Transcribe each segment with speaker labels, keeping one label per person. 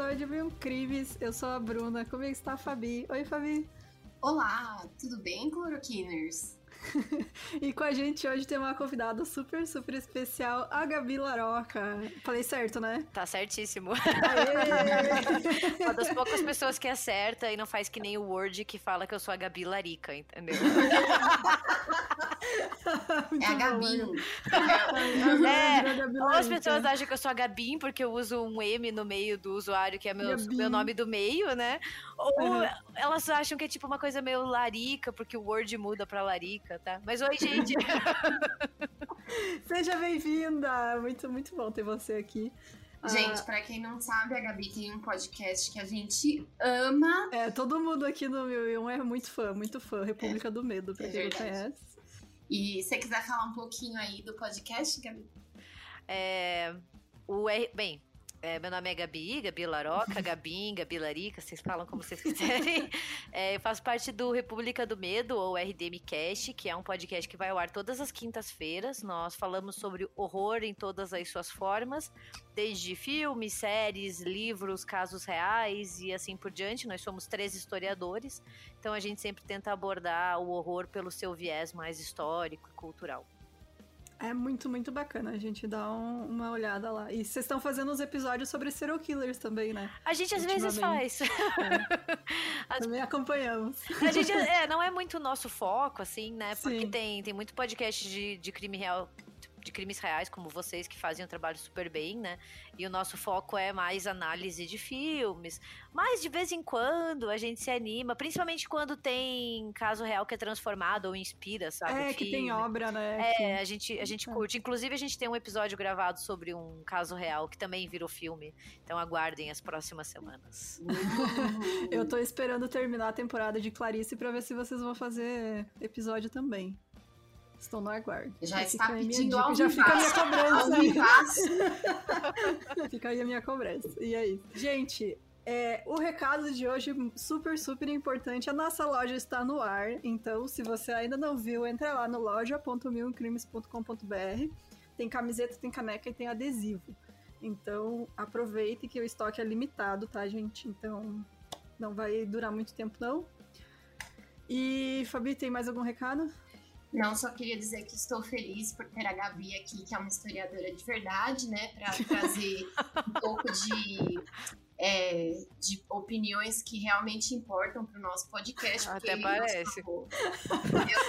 Speaker 1: episódio de Crimes. Eu sou a Bruna. Como está a Fabi? Oi, Fabi!
Speaker 2: Olá, tudo bem, cloroquiners?
Speaker 1: e com a gente hoje tem uma convidada super, super especial, a Gabi Laroca. Falei certo, né?
Speaker 3: Tá certíssimo. uma das poucas pessoas que acerta e não faz que nem o Word que fala que eu sou a Gabi Larica, entendeu?
Speaker 2: é a Gabi.
Speaker 3: É, ou as pessoas acham que eu sou a Gabi porque eu uso um M no meio do usuário, que é meu, meu nome do meio, né? Ou uhum. elas acham que é tipo uma coisa meio larica, porque o Word muda pra larica tá? Mas oi, gente!
Speaker 1: Seja bem-vinda! Muito, muito bom ter você aqui.
Speaker 2: Gente, ah, para quem não sabe, a Gabi tem um podcast que a gente ama.
Speaker 1: É, todo mundo aqui no 1001 é muito fã, muito fã. República é, do Medo, pra é quem verdade. não conhece.
Speaker 2: E você quiser falar um pouquinho aí do podcast, Gabi?
Speaker 3: É, o R, bem, é, meu nome é Gabi, Gabi Laroca, Gabim, Gabi Larica, vocês falam como vocês quiserem. É, eu faço parte do República do Medo, ou RDM Cast, que é um podcast que vai ao ar todas as quintas-feiras. Nós falamos sobre horror em todas as suas formas, desde filmes, séries, livros, casos reais e assim por diante. Nós somos três historiadores, então a gente sempre tenta abordar o horror pelo seu viés mais histórico e cultural.
Speaker 1: É muito, muito bacana. A gente dá um, uma olhada lá. E vocês estão fazendo uns episódios sobre serial killers também, né?
Speaker 3: A gente às vezes faz.
Speaker 1: É. As... Também acompanhamos.
Speaker 3: A gente, é, não é muito o nosso foco, assim, né? Porque tem, tem muito podcast de, de crime real de crimes reais, como vocês, que fazem um trabalho super bem, né? E o nosso foco é mais análise de filmes. Mas de vez em quando a gente se anima, principalmente quando tem caso real que é transformado ou inspira, sabe?
Speaker 1: É, que tem obra,
Speaker 3: né? É, a gente, a gente curte. Inclusive, a gente tem um episódio gravado sobre um caso real que também virou filme. Então aguardem as próximas semanas.
Speaker 1: Eu tô esperando terminar a temporada de Clarice pra ver se vocês vão fazer episódio também. Estou no aguardo.
Speaker 2: Já, está pedindo ao
Speaker 1: Já fica a minha cobrança. fica aí a minha cobrança. E aí? Gente, é, o recado de hoje, super, super importante. A nossa loja está no ar. Então, se você ainda não viu, entra lá no loja.milcrimes.com.br. Tem camiseta, tem caneca e tem adesivo. Então, aproveite que o estoque é limitado, tá, gente? Então, não vai durar muito tempo, não. E, Fabi, tem mais algum recado?
Speaker 2: Não, só queria dizer que estou feliz por ter a Gabi aqui, que é uma historiadora de verdade, né? Para trazer um pouco de, é, de opiniões que realmente importam para o nosso podcast.
Speaker 3: Até parece.
Speaker 2: eu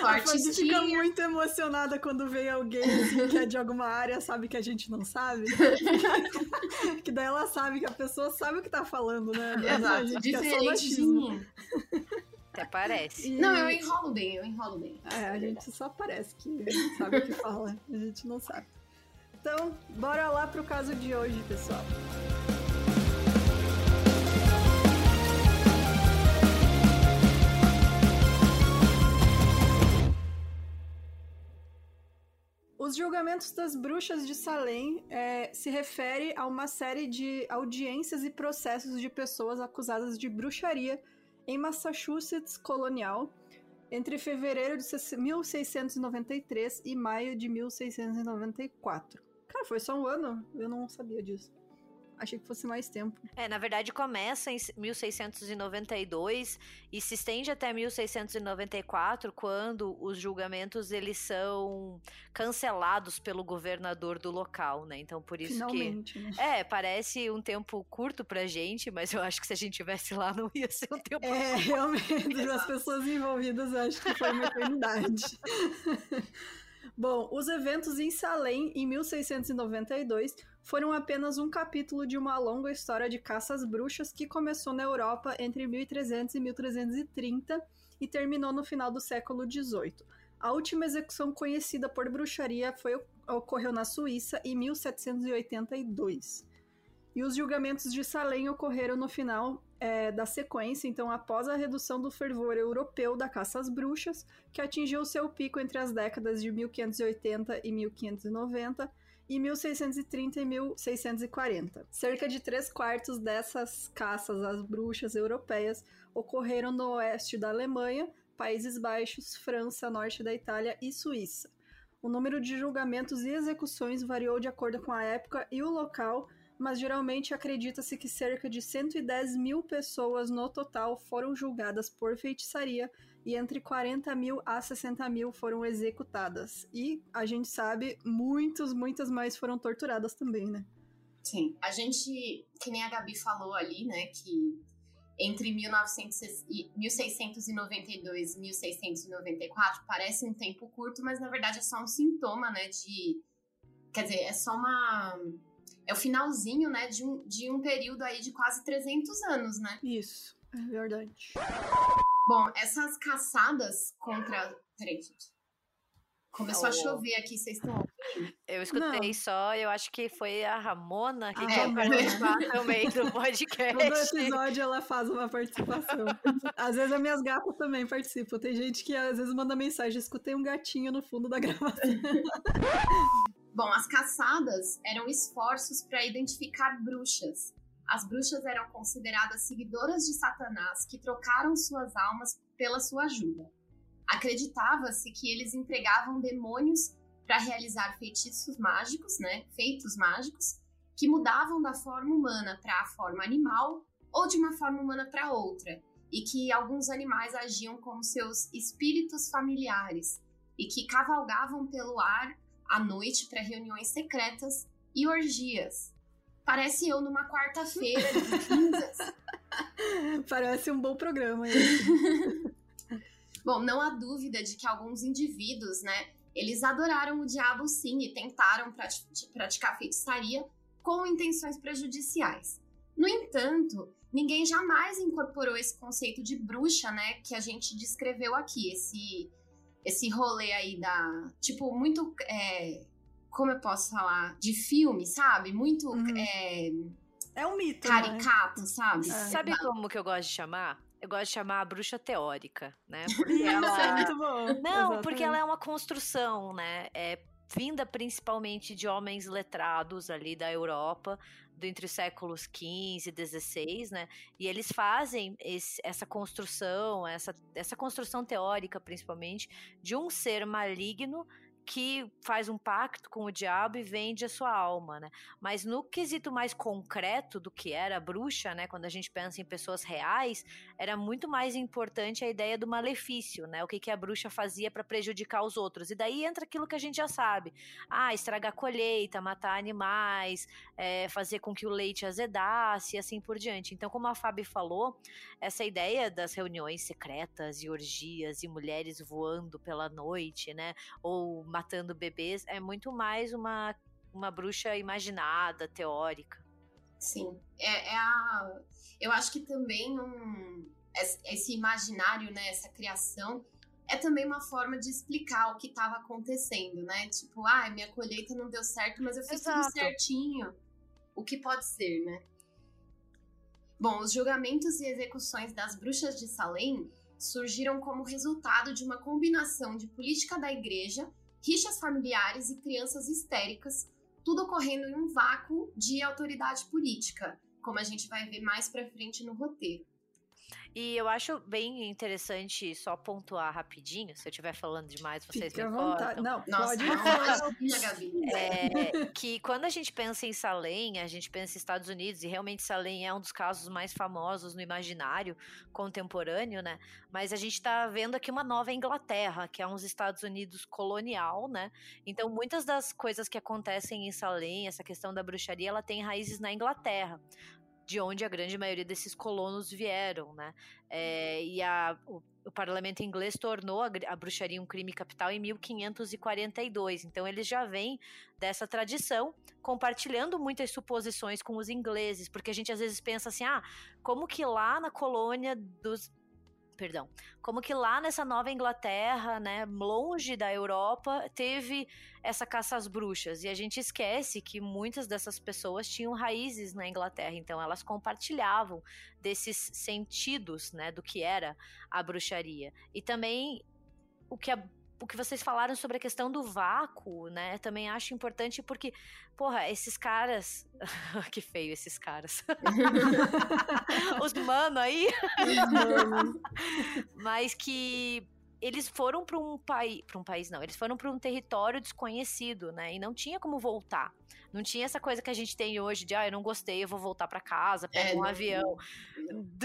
Speaker 2: artistinha.
Speaker 1: fica muito emocionada quando vem alguém assim, que é de alguma área, sabe que a gente não sabe. que daí ela sabe que a pessoa sabe o que tá falando, né?
Speaker 2: Exato, diferente de mim.
Speaker 3: Até parece.
Speaker 2: E... Não, eu enrolo bem, eu enrolo bem.
Speaker 1: É, a gente só parece que sabe o que fala, a gente não sabe. Então, bora lá pro caso de hoje, pessoal. Os julgamentos das bruxas de Salem é, se refere a uma série de audiências e processos de pessoas acusadas de bruxaria em Massachusetts colonial entre fevereiro de 1693 e maio de 1694. Cara, foi só um ano? Eu não sabia disso. Achei que fosse mais tempo.
Speaker 3: É, na verdade começa em 1692 e se estende até 1694, quando os julgamentos eles são cancelados pelo governador do local, né? Então por isso
Speaker 1: Finalmente,
Speaker 3: que
Speaker 1: né?
Speaker 3: é parece um tempo curto pra gente, mas eu acho que se a gente tivesse lá não ia ser um tempo.
Speaker 1: É, realmente, as pessoas envolvidas acho que foi uma eternidade. Bom, os eventos em Salem em 1692 foram apenas um capítulo de uma longa história de caças bruxas que começou na Europa entre 1300 e 1330 e terminou no final do século XVIII. A última execução conhecida por bruxaria foi, ocorreu na Suíça em 1782. E os julgamentos de Salem ocorreram no final é, da sequência, então após a redução do fervor europeu da caça às bruxas, que atingiu seu pico entre as décadas de 1580 e 1590, e 1630 e 1640. Cerca de três quartos dessas caças às bruxas europeias ocorreram no oeste da Alemanha, Países Baixos, França, norte da Itália e Suíça. O número de julgamentos e execuções variou de acordo com a época e o local, mas geralmente acredita-se que cerca de 110 mil pessoas no total foram julgadas por feitiçaria e entre 40 mil a 60 mil foram executadas. E a gente sabe, muitas, muitas mais foram torturadas também, né?
Speaker 2: Sim. A gente, que nem a Gabi falou ali, né, que entre 1900 e 1692 e 1694 parece um tempo curto, mas na verdade é só um sintoma, né, de quer dizer, é só uma é o finalzinho, né, de um, de um período aí de quase 300 anos, né?
Speaker 1: Isso, é verdade.
Speaker 2: Bom, essas caçadas contra. Peraí, gente. Começou oh. a chover aqui, vocês estão ouvindo?
Speaker 3: Eu escutei Não. só, eu acho que foi a Ramona que ah, quer é, participar também do podcast.
Speaker 1: Todo episódio ela faz uma participação. às vezes as minhas gatas também participam. Tem gente que às vezes manda mensagem, escutei um gatinho no fundo da gravação.
Speaker 2: Bom, as caçadas eram esforços para identificar bruxas, as bruxas eram consideradas seguidoras de Satanás que trocaram suas almas pela sua ajuda. Acreditava-se que eles empregavam demônios para realizar feitiços mágicos, né, feitos mágicos, que mudavam da forma humana para a forma animal ou de uma forma humana para outra, e que alguns animais agiam como seus espíritos familiares e que cavalgavam pelo ar à noite para reuniões secretas e orgias, Parece eu numa quarta-feira de cinzas.
Speaker 1: Parece um bom programa.
Speaker 2: bom, não há dúvida de que alguns indivíduos, né, eles adoraram o diabo sim e tentaram praticar feitiçaria com intenções prejudiciais. No entanto, ninguém jamais incorporou esse conceito de bruxa, né, que a gente descreveu aqui, esse esse rolê aí da, tipo, muito é, como eu posso falar, de filme, sabe? Muito. Uhum. É,
Speaker 1: é um mito.
Speaker 2: Né? Caricato,
Speaker 1: né?
Speaker 2: sabe?
Speaker 3: É. Sabe como que eu gosto de chamar? Eu gosto de chamar a bruxa teórica, né? Porque ela...
Speaker 1: é muito bom.
Speaker 3: Não, Exatamente. porque ela é uma construção, né? É vinda principalmente de homens letrados ali da Europa, entre os séculos XV e XVI, né? E eles fazem esse, essa construção, essa, essa construção teórica, principalmente, de um ser maligno que faz um pacto com o diabo e vende a sua alma, né? Mas no quesito mais concreto do que era a bruxa, né? Quando a gente pensa em pessoas reais, era muito mais importante a ideia do malefício, né? O que, que a bruxa fazia para prejudicar os outros. E daí entra aquilo que a gente já sabe: ah, estragar a colheita, matar animais, é, fazer com que o leite azedasse e assim por diante. Então, como a Fábio falou, essa ideia das reuniões secretas e orgias e mulheres voando pela noite, né? Ou matando bebês, é muito mais uma, uma bruxa imaginada, teórica.
Speaker 2: Sim, é, é a. Eu acho que também um, esse imaginário, né, essa criação, é também uma forma de explicar o que estava acontecendo, né? Tipo, ah, minha colheita não deu certo, mas eu fiz Exato. tudo certinho. O que pode ser, né? Bom, os julgamentos e execuções das bruxas de Salem surgiram como resultado de uma combinação de política da igreja rixas familiares e crianças histéricas, tudo ocorrendo em um vácuo de autoridade política, como a gente vai ver mais para frente no roteiro.
Speaker 3: E eu acho bem interessante só pontuar rapidinho, se eu estiver falando demais, vocês
Speaker 1: Fique
Speaker 3: me
Speaker 1: cortam. Não,
Speaker 2: Nossa,
Speaker 1: pode
Speaker 2: não, Gabi.
Speaker 3: É, que quando a gente pensa em Salem, a gente pensa em Estados Unidos, e realmente Salem é um dos casos mais famosos no imaginário contemporâneo, né? Mas a gente está vendo aqui uma nova Inglaterra, que é uns Estados Unidos colonial, né? Então muitas das coisas que acontecem em Salem, essa questão da bruxaria, ela tem raízes na Inglaterra de onde a grande maioria desses colonos vieram, né? É, e a, o, o, parlamento inglês tornou a, a, bruxaria um crime capital em 1542. Então eles já vêm dessa tradição, compartilhando muitas suposições com os ingleses, porque a gente às vezes pensa assim, ah, como que lá na colônia dos perdão, como que lá nessa Nova Inglaterra, né, longe da Europa, teve essa caça às bruxas. E a gente esquece que muitas dessas pessoas tinham raízes na Inglaterra, então elas compartilhavam desses sentidos, né, do que era a bruxaria. E também o que a o que vocês falaram sobre a questão do vácuo, né? Também acho importante porque, porra, esses caras. que feio esses caras. Os mano aí. Mas que eles foram para um país, para um país não, eles foram para um território desconhecido, né? E não tinha como voltar. Não tinha essa coisa que a gente tem hoje de, ah, eu não gostei, eu vou voltar para casa, pego é, um não, avião. Não.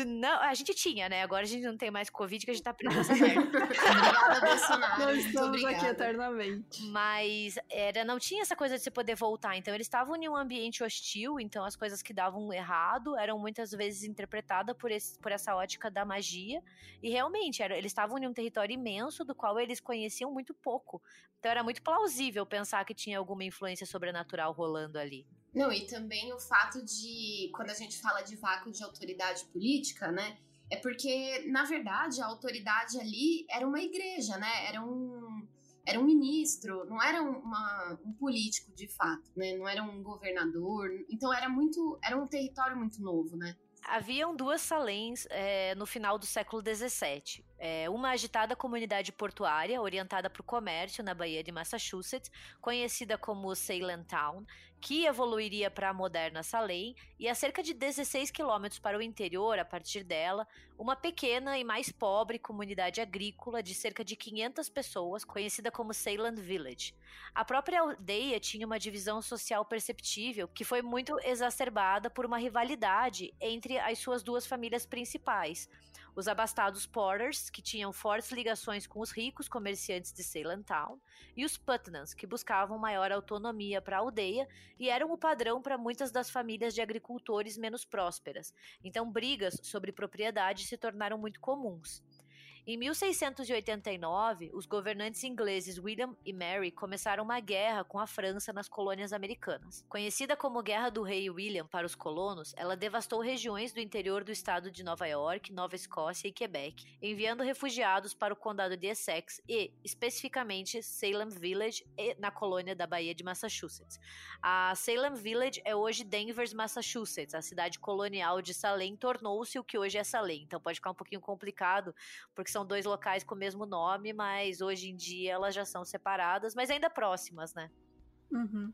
Speaker 3: Não. a gente tinha, né? Agora a gente não tem mais Covid, que a gente tá preso
Speaker 1: Obrigada, Bolsonaro. Nós estamos aqui eternamente.
Speaker 3: Mas era, não tinha essa coisa de você poder voltar. Então eles estavam em um ambiente hostil, então as coisas que davam errado eram muitas vezes interpretadas por, esse, por essa ótica da magia. E realmente, era, eles estavam em um território imenso do qual eles conheciam muito pouco. Então era muito plausível pensar que tinha alguma influência sobrenatural rolando ali.
Speaker 2: Não, e também o fato de, quando a gente fala de vácuo de autoridade política, né? É porque, na verdade, a autoridade ali era uma igreja, né? Era um, era um ministro, não era uma, um político de fato, né? Não era um governador. Então era muito. Era um território muito novo, né?
Speaker 3: Haviam duas Salens é, no final do século XVII. É, uma agitada comunidade portuária orientada para o comércio na Baía de Massachusetts, conhecida como Salem Town, que evoluiria para a moderna Salem, e a cerca de 16 quilômetros para o interior, a partir dela, uma pequena e mais pobre comunidade agrícola de cerca de 500 pessoas, conhecida como Salem Village. A própria aldeia tinha uma divisão social perceptível que foi muito exacerbada por uma rivalidade entre as suas duas famílias principais os abastados Porters, que tinham fortes ligações com os ricos comerciantes de Salem Town, e os Putnams, que buscavam maior autonomia para a aldeia e eram o padrão para muitas das famílias de agricultores menos prósperas. Então, brigas sobre propriedade se tornaram muito comuns. Em 1689, os governantes ingleses William e Mary começaram uma guerra com a França nas colônias americanas. Conhecida como Guerra do Rei William para os colonos, ela devastou regiões do interior do estado de Nova York, Nova Escócia e Quebec, enviando refugiados para o condado de Essex e, especificamente, Salem Village na colônia da Baía de Massachusetts. A Salem Village é hoje Denver, Massachusetts. A cidade colonial de Salem tornou-se o que hoje é Salem. Então pode ficar um pouquinho complicado, porque são dois locais com o mesmo nome, mas hoje em dia elas já são separadas, mas ainda próximas, né?
Speaker 1: Uhum.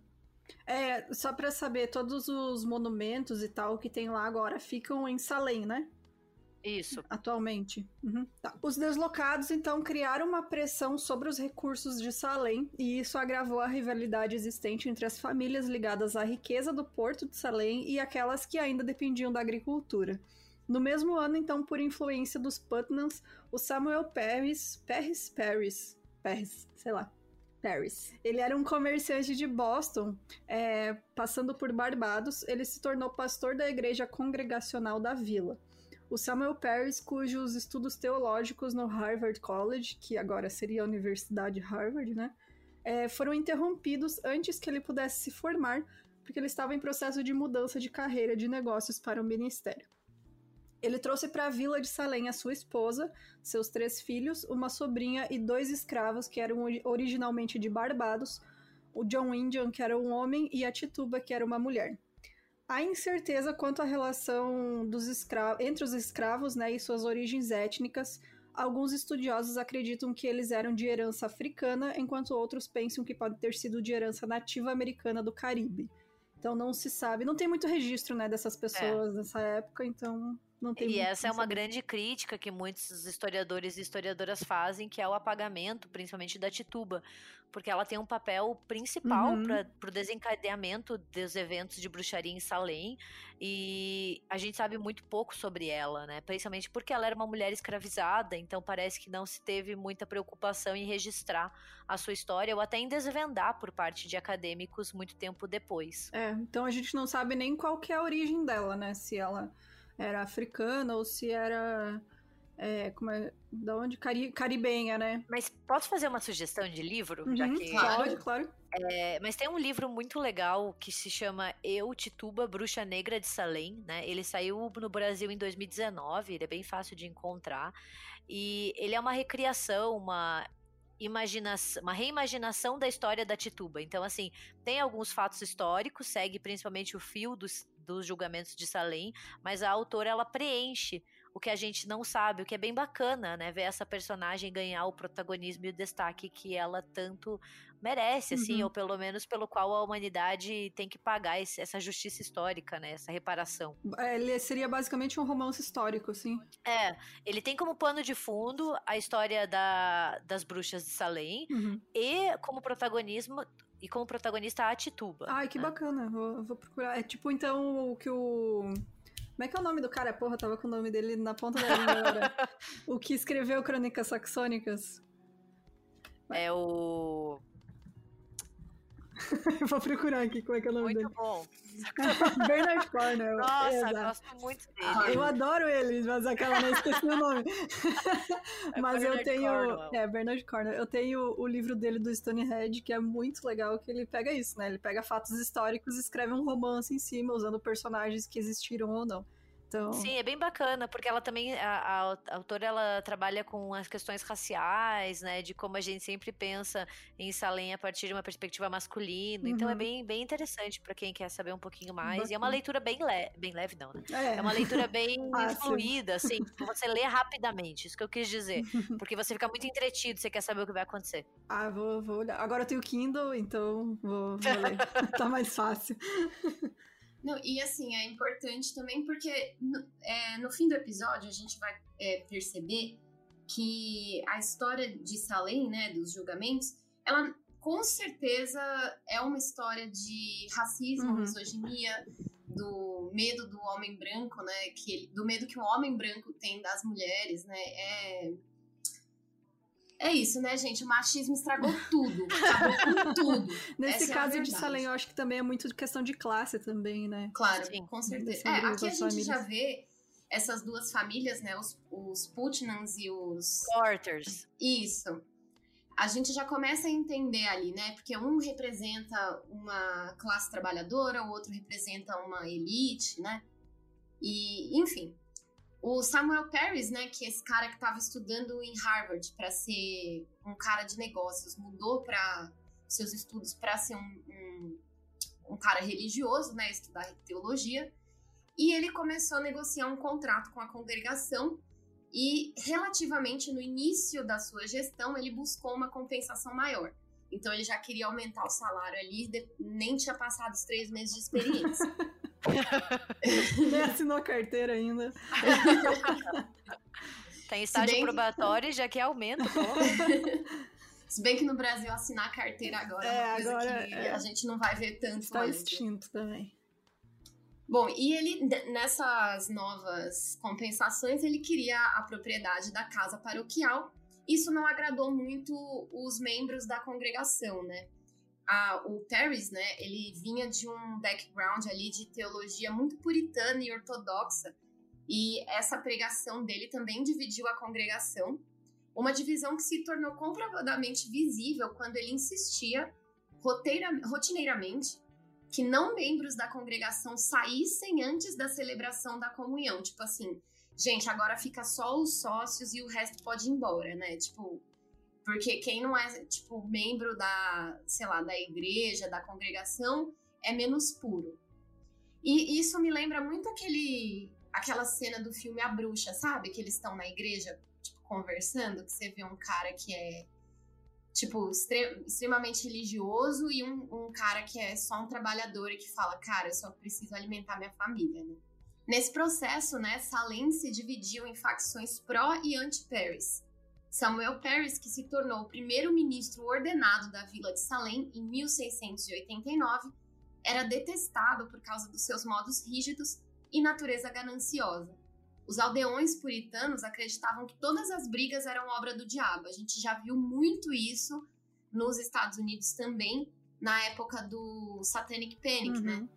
Speaker 1: É, só para saber, todos os monumentos e tal que tem lá agora ficam em Salem, né?
Speaker 3: Isso.
Speaker 1: Atualmente. Uhum. Tá. Os deslocados, então, criaram uma pressão sobre os recursos de Salem, e isso agravou a rivalidade existente entre as famílias ligadas à riqueza do porto de Salem e aquelas que ainda dependiam da agricultura. No mesmo ano, então, por influência dos Putnams, o Samuel Paris, Paris, Paris, Paris, sei lá, Paris. Ele era um comerciante de Boston, é, passando por Barbados, ele se tornou pastor da igreja congregacional da vila. O Samuel Paris, cujos estudos teológicos no Harvard College, que agora seria a Universidade Harvard, né, é, foram interrompidos antes que ele pudesse se formar, porque ele estava em processo de mudança de carreira de negócios para o ministério. Ele trouxe para a vila de Salem a sua esposa, seus três filhos, uma sobrinha e dois escravos que eram originalmente de Barbados, o John Indian, que era um homem, e a Tituba, que era uma mulher. Há incerteza quanto à relação dos entre os escravos né, e suas origens étnicas. Alguns estudiosos acreditam que eles eram de herança africana, enquanto outros pensam que podem ter sido de herança nativa americana do Caribe. Então não se sabe, não tem muito registro né, dessas pessoas é. nessa época, então não tem
Speaker 3: e essa é uma grande crítica que muitos historiadores e historiadoras fazem, que é o apagamento, principalmente da Tituba, porque ela tem um papel principal uhum. para o desencadeamento dos eventos de bruxaria em Salem, e a gente sabe muito pouco sobre ela, né? Principalmente porque ela era uma mulher escravizada, então parece que não se teve muita preocupação em registrar a sua história ou até em desvendar por parte de acadêmicos muito tempo depois.
Speaker 1: É, então a gente não sabe nem qual que é a origem dela, né? Se ela era africana ou se era. É, como é, da onde? Cari caribenha, né?
Speaker 3: Mas posso fazer uma sugestão de livro?
Speaker 1: Uhum, já que... Claro, claro.
Speaker 3: É, mas tem um livro muito legal que se chama Eu, Tituba, Bruxa Negra de Salem, né? Ele saiu no Brasil em 2019, ele é bem fácil de encontrar. E ele é uma recriação, uma imaginação, uma reimaginação da história da Tituba. Então, assim, tem alguns fatos históricos, segue principalmente o fio dos, dos julgamentos de Salem, mas a autora ela preenche o que a gente não sabe, o que é bem bacana, né? Ver essa personagem ganhar o protagonismo e o destaque que ela tanto merece, assim, uhum. ou pelo menos pelo qual a humanidade tem que pagar esse, essa justiça histórica, né? Essa reparação.
Speaker 1: É, ele seria basicamente um romance histórico, assim.
Speaker 3: É, ele tem como pano de fundo a história da, das bruxas de Salem uhum. e como protagonismo e como protagonista a Tituba.
Speaker 1: Ai, que né? bacana. Vou, vou procurar. É tipo, então, o que o. Como é que é o nome do cara? Porra, tava com o nome dele na ponta da língua agora. o que escreveu Crônicas Saxônicas.
Speaker 3: É o.
Speaker 1: Vou procurar aqui como é que é o nome
Speaker 3: muito
Speaker 1: dele.
Speaker 3: Muito bom.
Speaker 1: Bernard Cornwell.
Speaker 3: Nossa, Exato. gosto muito dele.
Speaker 1: Eu adoro ele, mas aquela não esqueci o nome. É mas Bernard eu tenho. Cornwell. É, Bernard Cornwell. Eu tenho o livro dele do Stonehenge, que é muito legal, que ele pega isso, né? Ele pega fatos históricos e escreve um romance em cima, usando personagens que existiram ou não. Então...
Speaker 3: Sim, é bem bacana, porque ela também, a, a, a, autora, ela trabalha com as questões raciais, né, de como a gente sempre pensa em Salem a partir de uma perspectiva masculina, uhum. então é uhum. bem, bem interessante para quem quer saber um pouquinho mais, bacana. e é uma leitura bem, le bem leve, não, né, é, é uma leitura bem fluida, assim, você lê rapidamente, isso que eu quis dizer, porque você fica muito entretido, você quer saber o que vai acontecer.
Speaker 1: Ah, vou, vou olhar, agora eu tenho Kindle, então vou, vou ler, tá mais fácil.
Speaker 2: Não, e assim, é importante também porque no, é, no fim do episódio a gente vai é, perceber que a história de Salem, né, dos julgamentos, ela com certeza é uma história de racismo, uhum. misoginia, do medo do homem branco, né, que ele, do medo que o homem branco tem das mulheres, né, é é isso, né, gente? O machismo estragou tudo. Acabou com tudo.
Speaker 1: Nesse Essa é caso é de Salem, eu acho que também é muito questão de classe também, né?
Speaker 2: Claro, Sim. com certeza. É, aqui a gente famílias. já vê essas duas famílias, né? Os, os Putnams e os...
Speaker 3: Porters.
Speaker 2: Isso. A gente já começa a entender ali, né? Porque um representa uma classe trabalhadora, o outro representa uma elite, né? E, enfim, o Samuel Paris, né, que é esse cara que estava estudando em Harvard para ser um cara de negócios, mudou para seus estudos para ser um, um, um, cara religioso, né, estudar teologia, e ele começou a negociar um contrato com a congregação e relativamente no início da sua gestão ele buscou uma compensação maior. Então ele já queria aumentar o salário ali, nem tinha passado os três meses de experiência.
Speaker 1: Nem assinou carteira ainda.
Speaker 3: Tem estágio bem... probatório já que aumenta, pô.
Speaker 2: Se bem que no Brasil assinar a carteira agora é, é uma coisa agora, que é. a gente não vai ver tanto
Speaker 1: Está extinto também.
Speaker 2: Bom, e ele, nessas novas compensações, ele queria a propriedade da casa paroquial. Isso não agradou muito os membros da congregação, né? O Paris, né, ele vinha de um background ali de teologia muito puritana e ortodoxa, e essa pregação dele também dividiu a congregação, uma divisão que se tornou comprovadamente visível quando ele insistia roteira, rotineiramente que não membros da congregação saíssem antes da celebração da comunhão, tipo assim, gente, agora fica só os sócios e o resto pode ir embora, né? Tipo, porque quem não é, tipo, membro da, sei lá, da igreja, da congregação, é menos puro. E isso me lembra muito aquele aquela cena do filme A Bruxa, sabe? Que eles estão na igreja, tipo, conversando, que você vê um cara que é, tipo, extre extremamente religioso e um, um, cara que é só um trabalhador e que fala, cara, eu só preciso alimentar minha família, né? Nesse processo, né, Salem se dividiu em facções pró e anti-Paris. Samuel Paris, que se tornou o primeiro ministro ordenado da vila de Salem em 1689, era detestado por causa dos seus modos rígidos e natureza gananciosa. Os aldeões puritanos acreditavam que todas as brigas eram obra do diabo. A gente já viu muito isso nos Estados Unidos também, na época do Satanic Panic, né? uhum. né?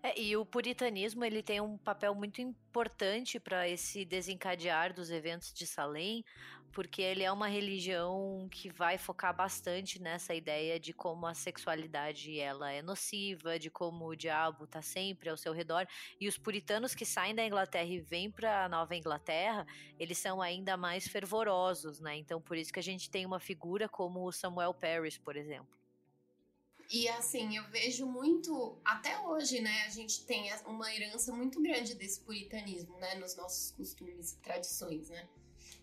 Speaker 3: É, e o puritanismo ele tem um papel muito importante para esse desencadear dos eventos de Salem, porque ele é uma religião que vai focar bastante nessa ideia de como a sexualidade ela é nociva, de como o diabo está sempre ao seu redor. E os puritanos que saem da Inglaterra e vêm para a Nova Inglaterra, eles são ainda mais fervorosos, né? Então por isso que a gente tem uma figura como o Samuel Paris, por exemplo.
Speaker 2: E assim, eu vejo muito, até hoje, né, a gente tem uma herança muito grande desse puritanismo, né, nos nossos costumes e tradições, né?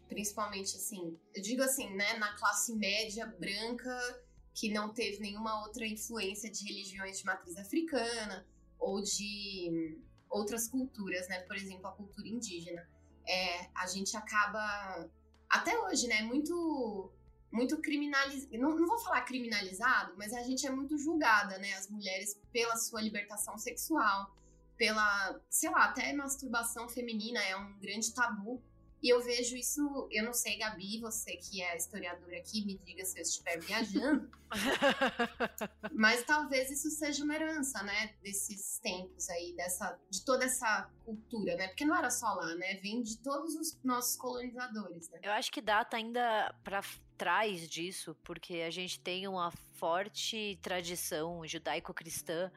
Speaker 2: Principalmente assim, eu digo assim, né, na classe média branca que não teve nenhuma outra influência de religiões de matriz africana ou de outras culturas, né? Por exemplo, a cultura indígena. É, a gente acaba até hoje, né, muito muito criminalizado, não, não vou falar criminalizado, mas a gente é muito julgada, né, as mulheres pela sua libertação sexual, pela, sei lá, até masturbação feminina é um grande tabu. E eu vejo isso, eu não sei, Gabi, você que é historiadora aqui, me diga se eu estiver viajando. mas talvez isso seja uma herança, né, desses tempos aí, dessa, de toda essa cultura, né? Porque não era só lá, né? Vem de todos os nossos colonizadores, né?
Speaker 3: Eu acho que data ainda para trás disso, porque a gente tem uma forte tradição judaico-cristã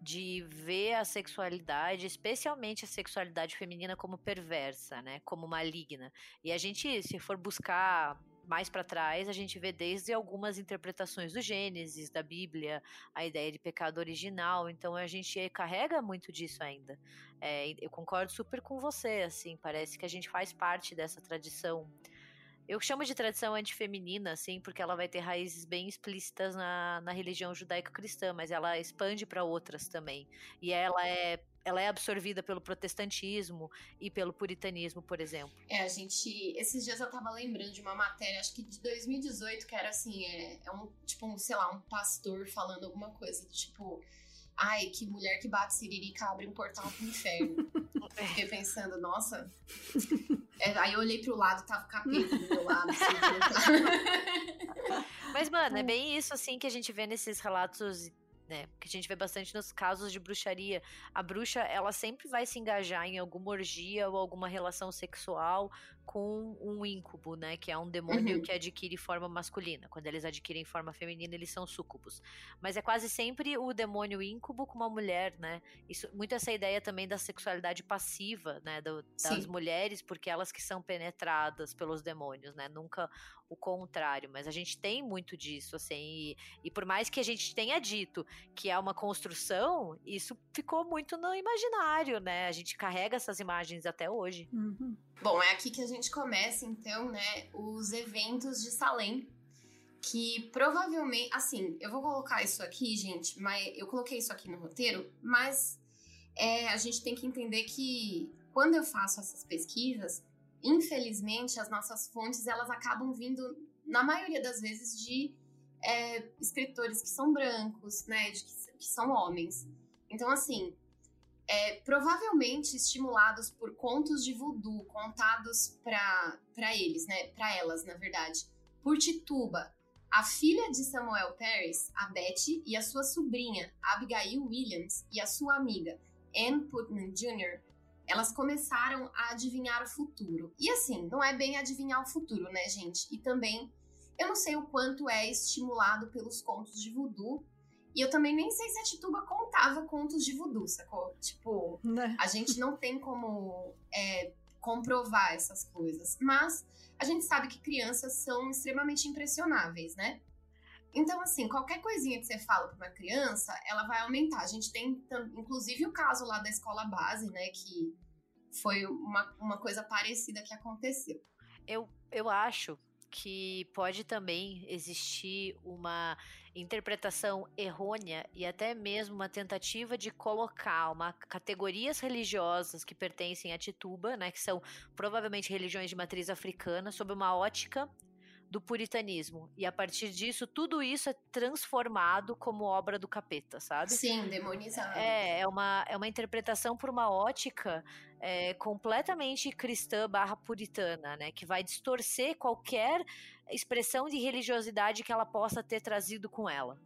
Speaker 3: de ver a sexualidade, especialmente a sexualidade feminina, como perversa, né? Como maligna. E a gente, se for buscar mais para trás, a gente vê desde algumas interpretações do Gênesis, da Bíblia, a ideia de pecado original. Então a gente carrega muito disso ainda. É, eu concordo super com você, assim, parece que a gente faz parte dessa tradição eu chamo de tradição antifeminina, assim, porque ela vai ter raízes bem explícitas na, na religião judaico-cristã, mas ela expande para outras também. E ela é ela é absorvida pelo protestantismo e pelo puritanismo, por exemplo.
Speaker 2: É, a gente. Esses dias eu tava lembrando de uma matéria, acho que de 2018, que era assim: é, é um, tipo, um, sei lá, um pastor falando alguma coisa, tipo ai, que mulher que bate siririca abre um portal pro inferno. Fiquei pensando, nossa. É, aí eu olhei pro lado, tava o capeta do meu lado. Assim,
Speaker 3: Mas, mano, é bem isso, assim, que a gente vê nesses relatos né? Que a gente vê bastante nos casos de bruxaria. A bruxa, ela sempre vai se engajar em alguma orgia ou alguma relação sexual com um íncubus, né? Que é um demônio uhum. que adquire forma masculina. Quando eles adquirem forma feminina, eles são súcubos. Mas é quase sempre o demônio íncubus com uma mulher, né? Isso, muito essa ideia também da sexualidade passiva, né? Do, das mulheres, porque elas que são penetradas pelos demônios, né? Nunca o contrário. Mas a gente tem muito disso, assim. E, e por mais que a gente tenha dito que é uma construção, isso ficou muito no imaginário, né? A gente carrega essas imagens até hoje.
Speaker 2: Uhum. Bom, é aqui que a gente começa, então, né, os eventos de Salem, que provavelmente, assim, eu vou colocar isso aqui, gente, mas eu coloquei isso aqui no roteiro, mas é, a gente tem que entender que quando eu faço essas pesquisas, infelizmente as nossas fontes elas acabam vindo, na maioria das vezes, de é, escritores que são brancos, né, de que, que são homens. Então, assim, é, provavelmente estimulados por contos de voodoo contados para eles, né, para elas, na verdade, por Tituba, a filha de Samuel Paris, a Betty, e a sua sobrinha, Abigail Williams, e a sua amiga, Anne Putnam Jr., elas começaram a adivinhar o futuro. E assim, não é bem adivinhar o futuro, né, gente? E também, eu não sei o quanto é estimulado pelos contos de voodoo, e eu também nem sei se a Tituba contava contos de voodoo, sacou? Tipo, né? a gente não tem como é, comprovar essas coisas. Mas a gente sabe que crianças são extremamente impressionáveis, né? Então, assim, qualquer coisinha que você fala para uma criança, ela vai aumentar. A gente tem, inclusive, o caso lá da escola base, né? Que foi uma, uma coisa parecida que aconteceu.
Speaker 3: Eu, eu acho que pode também existir uma interpretação errônea e até mesmo uma tentativa de colocar uma categorias religiosas que pertencem a Tituba, né, que são provavelmente religiões de matriz africana, sob uma ótica do puritanismo. E a partir disso, tudo isso é transformado como obra do capeta, sabe?
Speaker 2: Sim, demonizado.
Speaker 3: É, é uma, é uma interpretação por uma ótica é, completamente cristã barra puritana, né? Que vai distorcer qualquer expressão de religiosidade que ela possa ter trazido com ela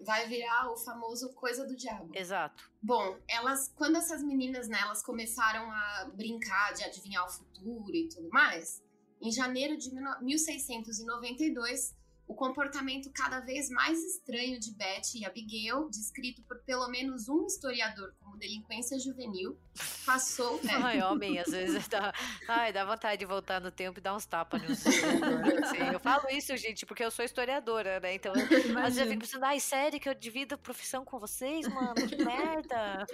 Speaker 2: vai virar o famoso coisa do diabo.
Speaker 3: Exato.
Speaker 2: Bom, elas, quando essas meninas, né, elas começaram a brincar de adivinhar o futuro e tudo mais, em janeiro de 1692, o comportamento cada vez mais estranho de Beth e Abigail, descrito por pelo menos um historiador como delinquência juvenil, passou.
Speaker 3: É. Ai, homem, às vezes dá, ai, dá vontade de voltar no tempo e dar uns tapas no. Assim, eu falo isso, gente, porque eu sou historiadora, né? Então, às vezes eu fico pensando, ai, sério que eu divido profissão com vocês, mano? Que merda!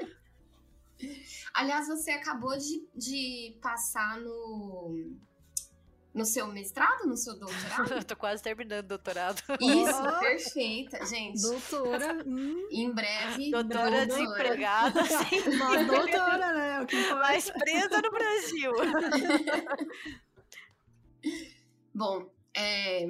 Speaker 2: Aliás, você acabou de, de passar no no seu mestrado, no seu doutorado?
Speaker 3: Eu tô quase terminando o doutorado.
Speaker 2: Isso, oh, perfeita, gente.
Speaker 1: Doutora. Hum.
Speaker 2: Em breve.
Speaker 3: Doutora, desempregada.
Speaker 1: Sim. Uma doutora, né? O que
Speaker 3: Mais presa no Brasil.
Speaker 2: Bom, é,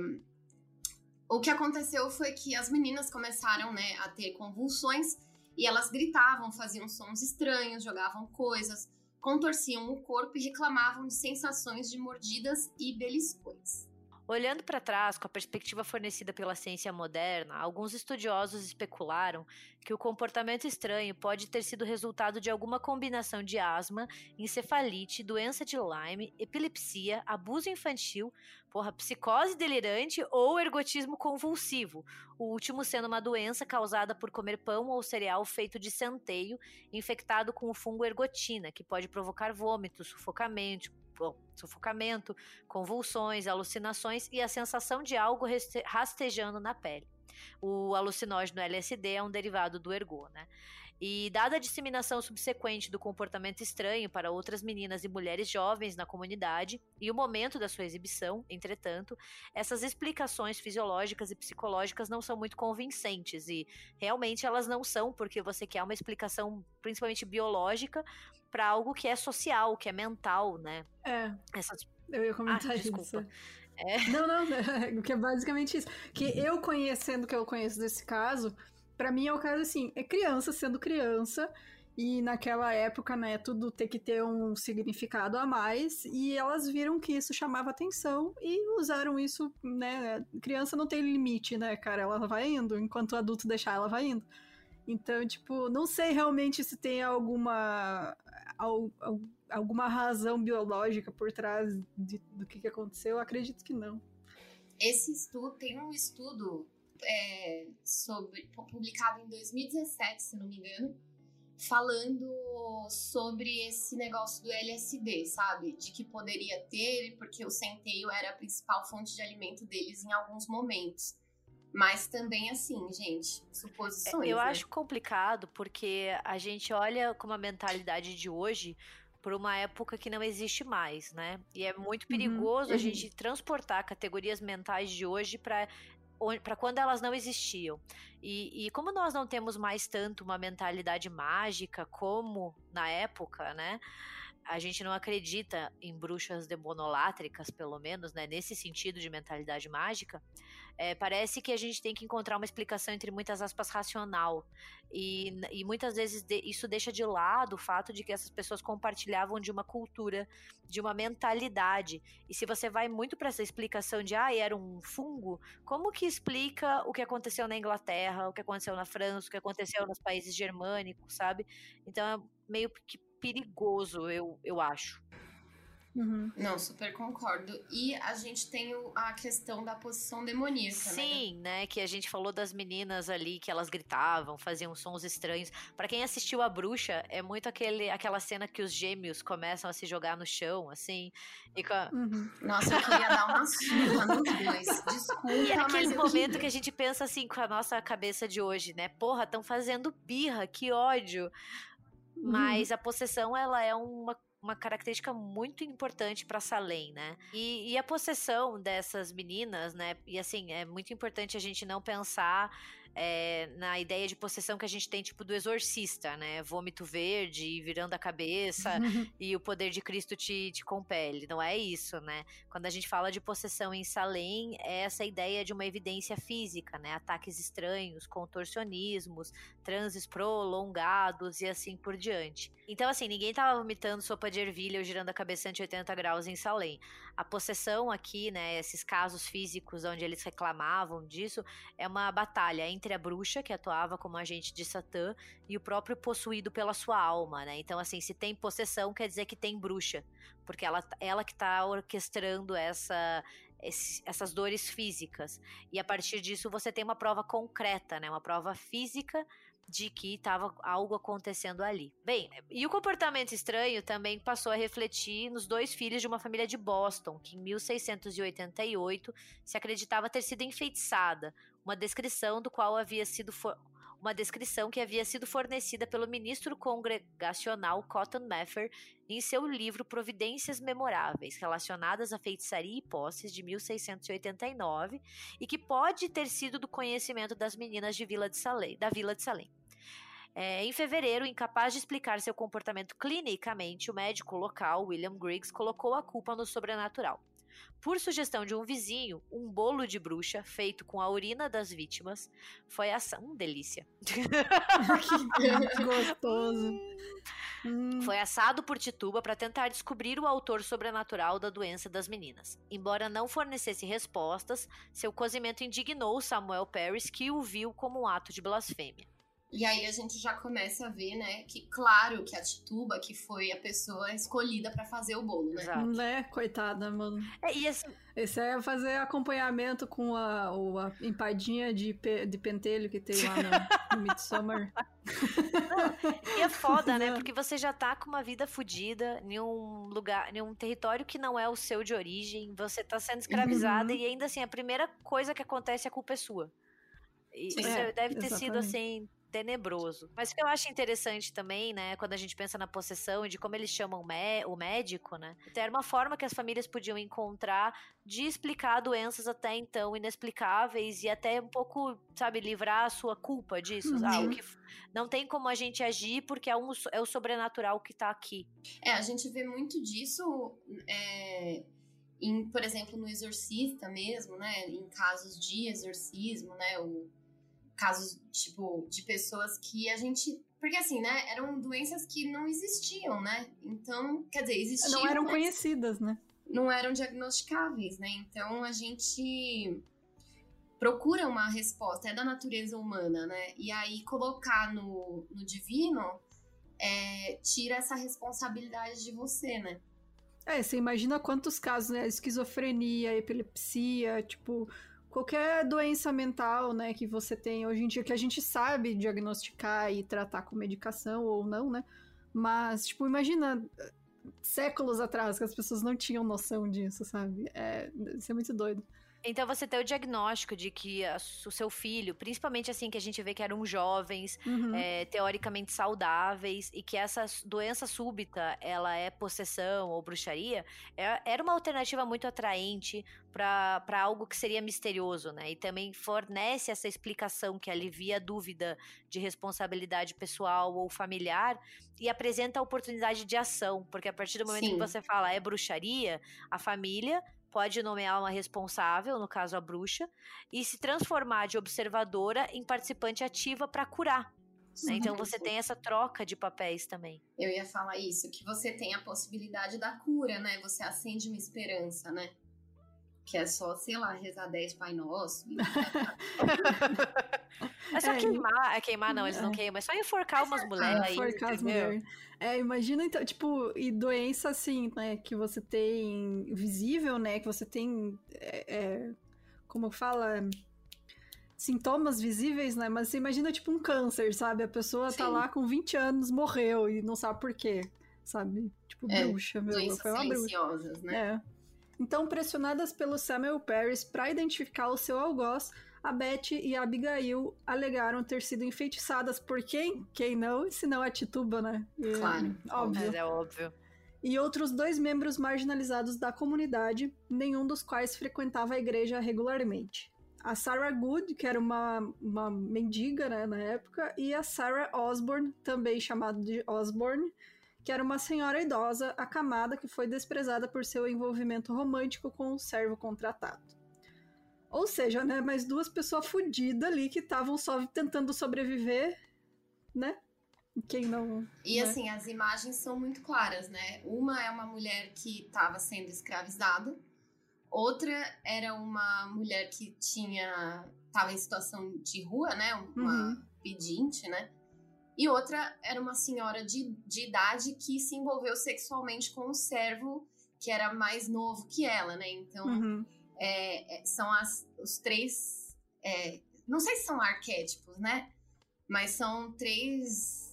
Speaker 2: o que aconteceu foi que as meninas começaram né, a ter convulsões e elas gritavam, faziam sons estranhos, jogavam coisas contorciam o corpo e reclamavam de sensações de mordidas e beliscões.
Speaker 3: Olhando para trás, com a perspectiva fornecida pela ciência moderna, alguns estudiosos especularam que o comportamento estranho pode ter sido resultado de alguma combinação de asma, encefalite, doença de Lyme, epilepsia, abuso infantil, porra, psicose delirante ou ergotismo convulsivo, o último sendo uma doença causada por comer pão ou cereal feito de centeio, infectado com o fungo ergotina, que pode provocar vômitos, sufocamento, bom, sufocamento, convulsões, alucinações e a sensação de algo rastejando na pele. O alucinógeno LSD é um derivado do ergo, né? E dada a disseminação subsequente do comportamento estranho para outras meninas e mulheres jovens na comunidade e o momento da sua exibição, entretanto, essas explicações fisiológicas e psicológicas não são muito convincentes e realmente elas não são porque você quer uma explicação principalmente biológica para algo que é social, que é mental, né?
Speaker 1: É. Essas... Eu ia comentar ah, isso. É. Não, não, o que é basicamente isso. Que eu conhecendo o que eu conheço desse caso, para mim é o caso assim, é criança sendo criança, e naquela época, né, tudo tem que ter um significado a mais, e elas viram que isso chamava atenção e usaram isso, né, criança não tem limite, né, cara, ela vai indo, enquanto o adulto deixar, ela vai indo. Então, tipo, não sei realmente se tem alguma alguma razão biológica por trás de, do que, aconteceu? Eu acredito que não.
Speaker 2: Esse estudo tem um estudo é, sobre publicado em 2017, se não me engano, falando sobre esse negócio do LSD, sabe? De que poderia ter, porque o centeio era a principal fonte de alimento deles em alguns momentos. Mas também assim, gente, suposições.
Speaker 3: Eu
Speaker 2: né?
Speaker 3: acho complicado porque a gente olha com a mentalidade de hoje por uma época que não existe mais, né? E é muito uhum, perigoso uhum. a gente transportar categorias mentais de hoje para para quando elas não existiam. E, e, como nós não temos mais tanto uma mentalidade mágica como na época, né? A gente não acredita em bruxas demonolátricas, pelo menos, né? Nesse sentido de mentalidade mágica é, parece que a gente tem que encontrar uma explicação entre muitas aspas racional. E, e muitas vezes de, isso deixa de lado o fato de que essas pessoas compartilhavam de uma cultura, de uma mentalidade. E se você vai muito para essa explicação de, ah, era um fungo, como que explica o que aconteceu na Inglaterra, o que aconteceu na França, o que aconteceu nos países germânicos, sabe? Então é meio que perigoso, eu, eu acho.
Speaker 2: Uhum. Não, super concordo. E a gente tem o, a questão da posição demoníaca,
Speaker 3: né? Sim, né? né? Que a gente falou das meninas ali que elas gritavam, faziam sons estranhos. Para quem assistiu a bruxa, é muito aquele, aquela cena que os gêmeos começam a se jogar no chão, assim. E a...
Speaker 2: uhum. Nossa, eu queria dar uma surra nos dois. Desculpa. E
Speaker 3: é aquele momento que a gente pensa assim com a nossa cabeça de hoje, né? Porra, estão fazendo birra, que ódio. Uhum. Mas a possessão, ela é uma uma característica muito importante para Salem, né? E, e, a possessão dessas meninas, né? E assim, é muito importante a gente não pensar é, na ideia de possessão que a gente tem, tipo, do exorcista, né? Vômito verde, virando a cabeça e o poder de Cristo te, te compele. Não é isso, né? Quando a gente fala de possessão em Salem, é essa ideia de uma evidência física, né? Ataques estranhos, contorcionismos, transes prolongados e assim por diante. Então, assim, ninguém tava vomitando sopa de ervilha ou girando a cabeça 180 graus em Salem. A possessão aqui, né? Esses casos físicos onde eles reclamavam disso, é uma batalha entre a bruxa, que atuava como agente de Satã, e o próprio possuído pela sua alma, né? Então, assim, se tem possessão, quer dizer que tem bruxa. Porque ela, ela que está orquestrando essa, esse, essas dores físicas. E a partir disso você tem uma prova concreta, né? Uma prova física de que estava algo acontecendo ali. Bem, e o comportamento estranho também passou a refletir nos dois filhos de uma família de Boston, que em 1688 se acreditava ter sido enfeitiçada, uma descrição do qual havia sido uma descrição que havia sido fornecida pelo ministro congregacional Cotton Mather em seu livro Providências Memoráveis, relacionadas à feitiçaria e posses de 1689, e que pode ter sido do conhecimento das meninas de Vila de Salem, da Vila de Salem. É, em fevereiro, incapaz de explicar seu comportamento clinicamente, o médico local, William Griggs, colocou a culpa no sobrenatural. Por sugestão de um vizinho, um bolo de bruxa feito com a urina das vítimas foi ação. Hum, delícia.
Speaker 1: que gostoso.
Speaker 3: Hum. Foi assado por Tituba para tentar descobrir o autor sobrenatural da doença das meninas. Embora não fornecesse respostas, seu cozimento indignou Samuel Paris, que o viu como um ato de blasfêmia.
Speaker 2: E aí a gente já começa a ver, né, que claro que a Tituba que foi a pessoa escolhida para fazer o bolo, né?
Speaker 1: Exato. Né, coitada, mano.
Speaker 3: É, e assim...
Speaker 1: Esse é fazer acompanhamento com a, a empadinha de, pe, de pentelho que tem lá no, no Midsommar.
Speaker 3: Não, e é foda, né? Porque você já tá com uma vida fodida em um lugar, em um território que não é o seu de origem, você tá sendo escravizada uhum. e ainda assim a primeira coisa que acontece a culpa é sua. E, isso é, deve ter exatamente. sido assim tenebroso. Mas o que eu acho interessante também, né, quando a gente pensa na possessão e de como eles chamam o médico, né, era uma forma que as famílias podiam encontrar de explicar doenças até então inexplicáveis e até um pouco, sabe, livrar a sua culpa disso. Uhum. Ah, o que não tem como a gente agir porque é, um, é o sobrenatural que tá aqui.
Speaker 2: É, a gente vê muito disso. É... Em, por exemplo, no exorcista mesmo, né? Em casos de exorcismo, né? O, casos, tipo, de pessoas que a gente. Porque assim, né? Eram doenças que não existiam, né? Então, quer dizer, existiam.
Speaker 1: Não eram conhecidas, né?
Speaker 2: Não eram diagnosticáveis, né? Então a gente procura uma resposta, é da natureza humana, né? E aí colocar no, no divino é, tira essa responsabilidade de você, né?
Speaker 1: É, você imagina quantos casos, né? Esquizofrenia, epilepsia, tipo, qualquer doença mental, né, que você tem hoje em dia, que a gente sabe diagnosticar e tratar com medicação ou não, né? Mas, tipo, imagina séculos atrás que as pessoas não tinham noção disso, sabe? É, isso é muito doido.
Speaker 3: Então você tem o diagnóstico de que a, o seu filho, principalmente assim que a gente vê que eram jovens, uhum. é, teoricamente saudáveis, e que essa doença súbita ela é possessão ou bruxaria, é, era uma alternativa muito atraente para algo que seria misterioso, né? E também fornece essa explicação que alivia a dúvida de responsabilidade pessoal ou familiar e apresenta a oportunidade de ação, porque a partir do momento Sim. que você fala é bruxaria, a família pode nomear uma responsável, no caso a bruxa, e se transformar de observadora em participante ativa para curar. Né? Então você tem essa troca de papéis também.
Speaker 2: Eu ia falar isso, que você tem a possibilidade da cura, né? Você acende uma esperança, né? Que é só, sei lá, rezar 10 Pai Nosso.
Speaker 3: é só é, queimar. É queimar, não, eles não é. queimam. É só enforcar umas mulheres aí. Enforcar as mulheres.
Speaker 1: É, imagina então, tipo, e doença assim, né, que você tem visível, né, que você tem, é, é, como fala, sintomas visíveis, né, mas você imagina, tipo, um câncer, sabe? A pessoa tá Sim. tá lá com 20 anos, morreu e não sabe por quê, sabe? Tipo, é, bruxa, meu, foi uma bruxa.
Speaker 2: né? É.
Speaker 1: Então, pressionadas pelo Samuel Paris para identificar o seu algoz, a Beth e a Abigail alegaram ter sido enfeitiçadas por quem? Quem não? Se não a Tituba, né?
Speaker 2: E, claro.
Speaker 3: Óbvio. É, é óbvio.
Speaker 1: E outros dois membros marginalizados da comunidade, nenhum dos quais frequentava a igreja regularmente. A Sarah Good, que era uma, uma mendiga né, na época, e a Sarah Osborne, também chamada de Osborne, que era uma senhora idosa, acamada, que foi desprezada por seu envolvimento romântico com um servo contratado. Ou seja, né, mais duas pessoas fodidas ali que estavam só tentando sobreviver, né? Quem não.
Speaker 2: E
Speaker 1: né?
Speaker 2: assim, as imagens são muito claras, né? Uma é uma mulher que estava sendo escravizada, outra era uma mulher que tinha. estava em situação de rua, né? Uma uhum. pedinte, né? E outra era uma senhora de, de idade que se envolveu sexualmente com um servo que era mais novo que ela, né? Então. Uhum é, é, são as, os três. É, não sei se são arquétipos, né? Mas são três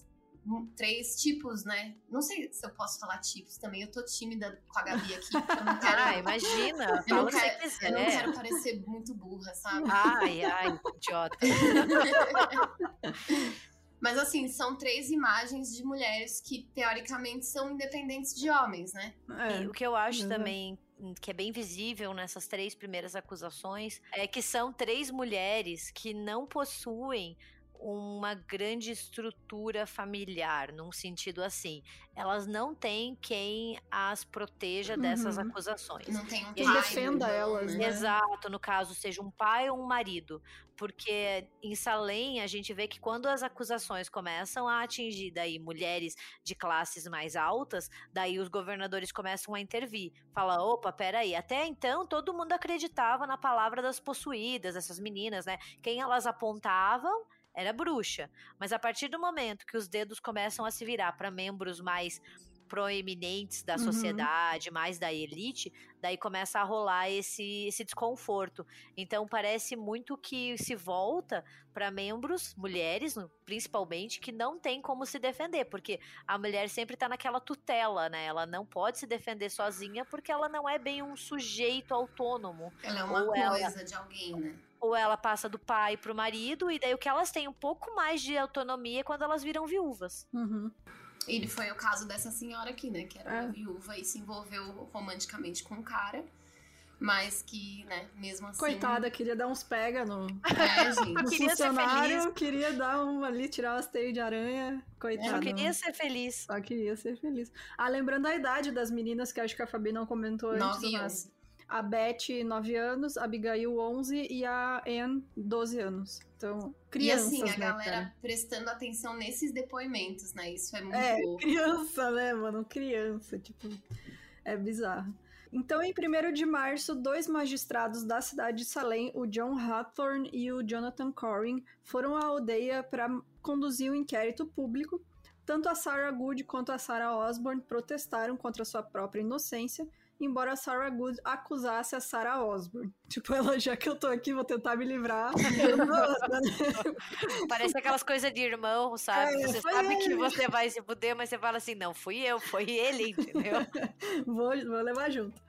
Speaker 2: três tipos, né? Não sei se eu posso falar tipos também. Eu tô tímida com a Gabi aqui. Eu não quero.
Speaker 3: Ah, imagina.
Speaker 2: Eu não, quero, eu não quero parecer muito burra, sabe?
Speaker 3: Ai, ai, idiota.
Speaker 2: Mas assim, são três imagens de mulheres que teoricamente são independentes de homens, né?
Speaker 3: É, e o que eu acho uhum. também que é bem visível nessas três primeiras acusações é que são três mulheres que não possuem uma grande estrutura familiar, num sentido assim. Elas não têm quem as proteja dessas uhum. acusações.
Speaker 2: Não tem um
Speaker 1: quem defenda elas, né?
Speaker 3: Exato, no caso, seja um pai ou um marido. Porque em Salem a gente vê que quando as acusações começam a atingir daí mulheres de classes mais altas, daí os governadores começam a intervir. Fala, opa, peraí, até então todo mundo acreditava na palavra das possuídas, essas meninas, né? Quem elas apontavam era bruxa. Mas a partir do momento que os dedos começam a se virar para membros mais proeminentes da uhum. sociedade, uhum. mais da elite, daí começa a rolar esse, esse desconforto. Então parece muito que se volta para membros, mulheres principalmente, que não tem como se defender, porque a mulher sempre tá naquela tutela, né? Ela não pode se defender sozinha porque ela não é bem um sujeito autônomo.
Speaker 2: Ela é uma coisa ela... de alguém, né?
Speaker 3: Ou ela passa do pai pro marido, e daí o que elas têm um pouco mais de autonomia é quando elas viram viúvas.
Speaker 1: Uhum.
Speaker 2: Ele foi o caso dessa senhora aqui, né? Que era é. viúva e se envolveu romanticamente com o um cara. Mas que, né, mesmo assim.
Speaker 1: Coitada, queria dar uns pega no,
Speaker 2: é, gente.
Speaker 1: no
Speaker 3: queria
Speaker 1: funcionário, queria dar uma ali, tirar umas teias de aranha. Coitada. Só
Speaker 3: queria ser feliz.
Speaker 1: Só queria ser feliz. Ah, lembrando a idade das meninas, que acho que a Fabi não comentou antes.
Speaker 2: Nove mas
Speaker 1: a Beth, 9 anos, a Abigail, 11 e a Anne, 12 anos. Então, crianças,
Speaker 2: E assim, a
Speaker 1: né,
Speaker 2: galera
Speaker 1: cara?
Speaker 2: prestando atenção nesses depoimentos, né? Isso é muito
Speaker 1: É, criança, né, mano? Criança, tipo, é bizarro. Então, em 1 de março, dois magistrados da cidade de Salem, o John Hathorne e o Jonathan Corin, foram à aldeia para conduzir um inquérito público. Tanto a Sarah Good quanto a Sarah Osborne protestaram contra sua própria inocência, embora a Sarah Good acusasse a Sarah Osborne. Tipo, ela, já que eu tô aqui, vou tentar me livrar.
Speaker 3: Parece aquelas coisas de irmão, sabe?
Speaker 1: É,
Speaker 3: você sabe ele. que você vai se fuder, mas você fala assim, não, fui eu, foi ele, entendeu?
Speaker 1: vou, vou levar junto.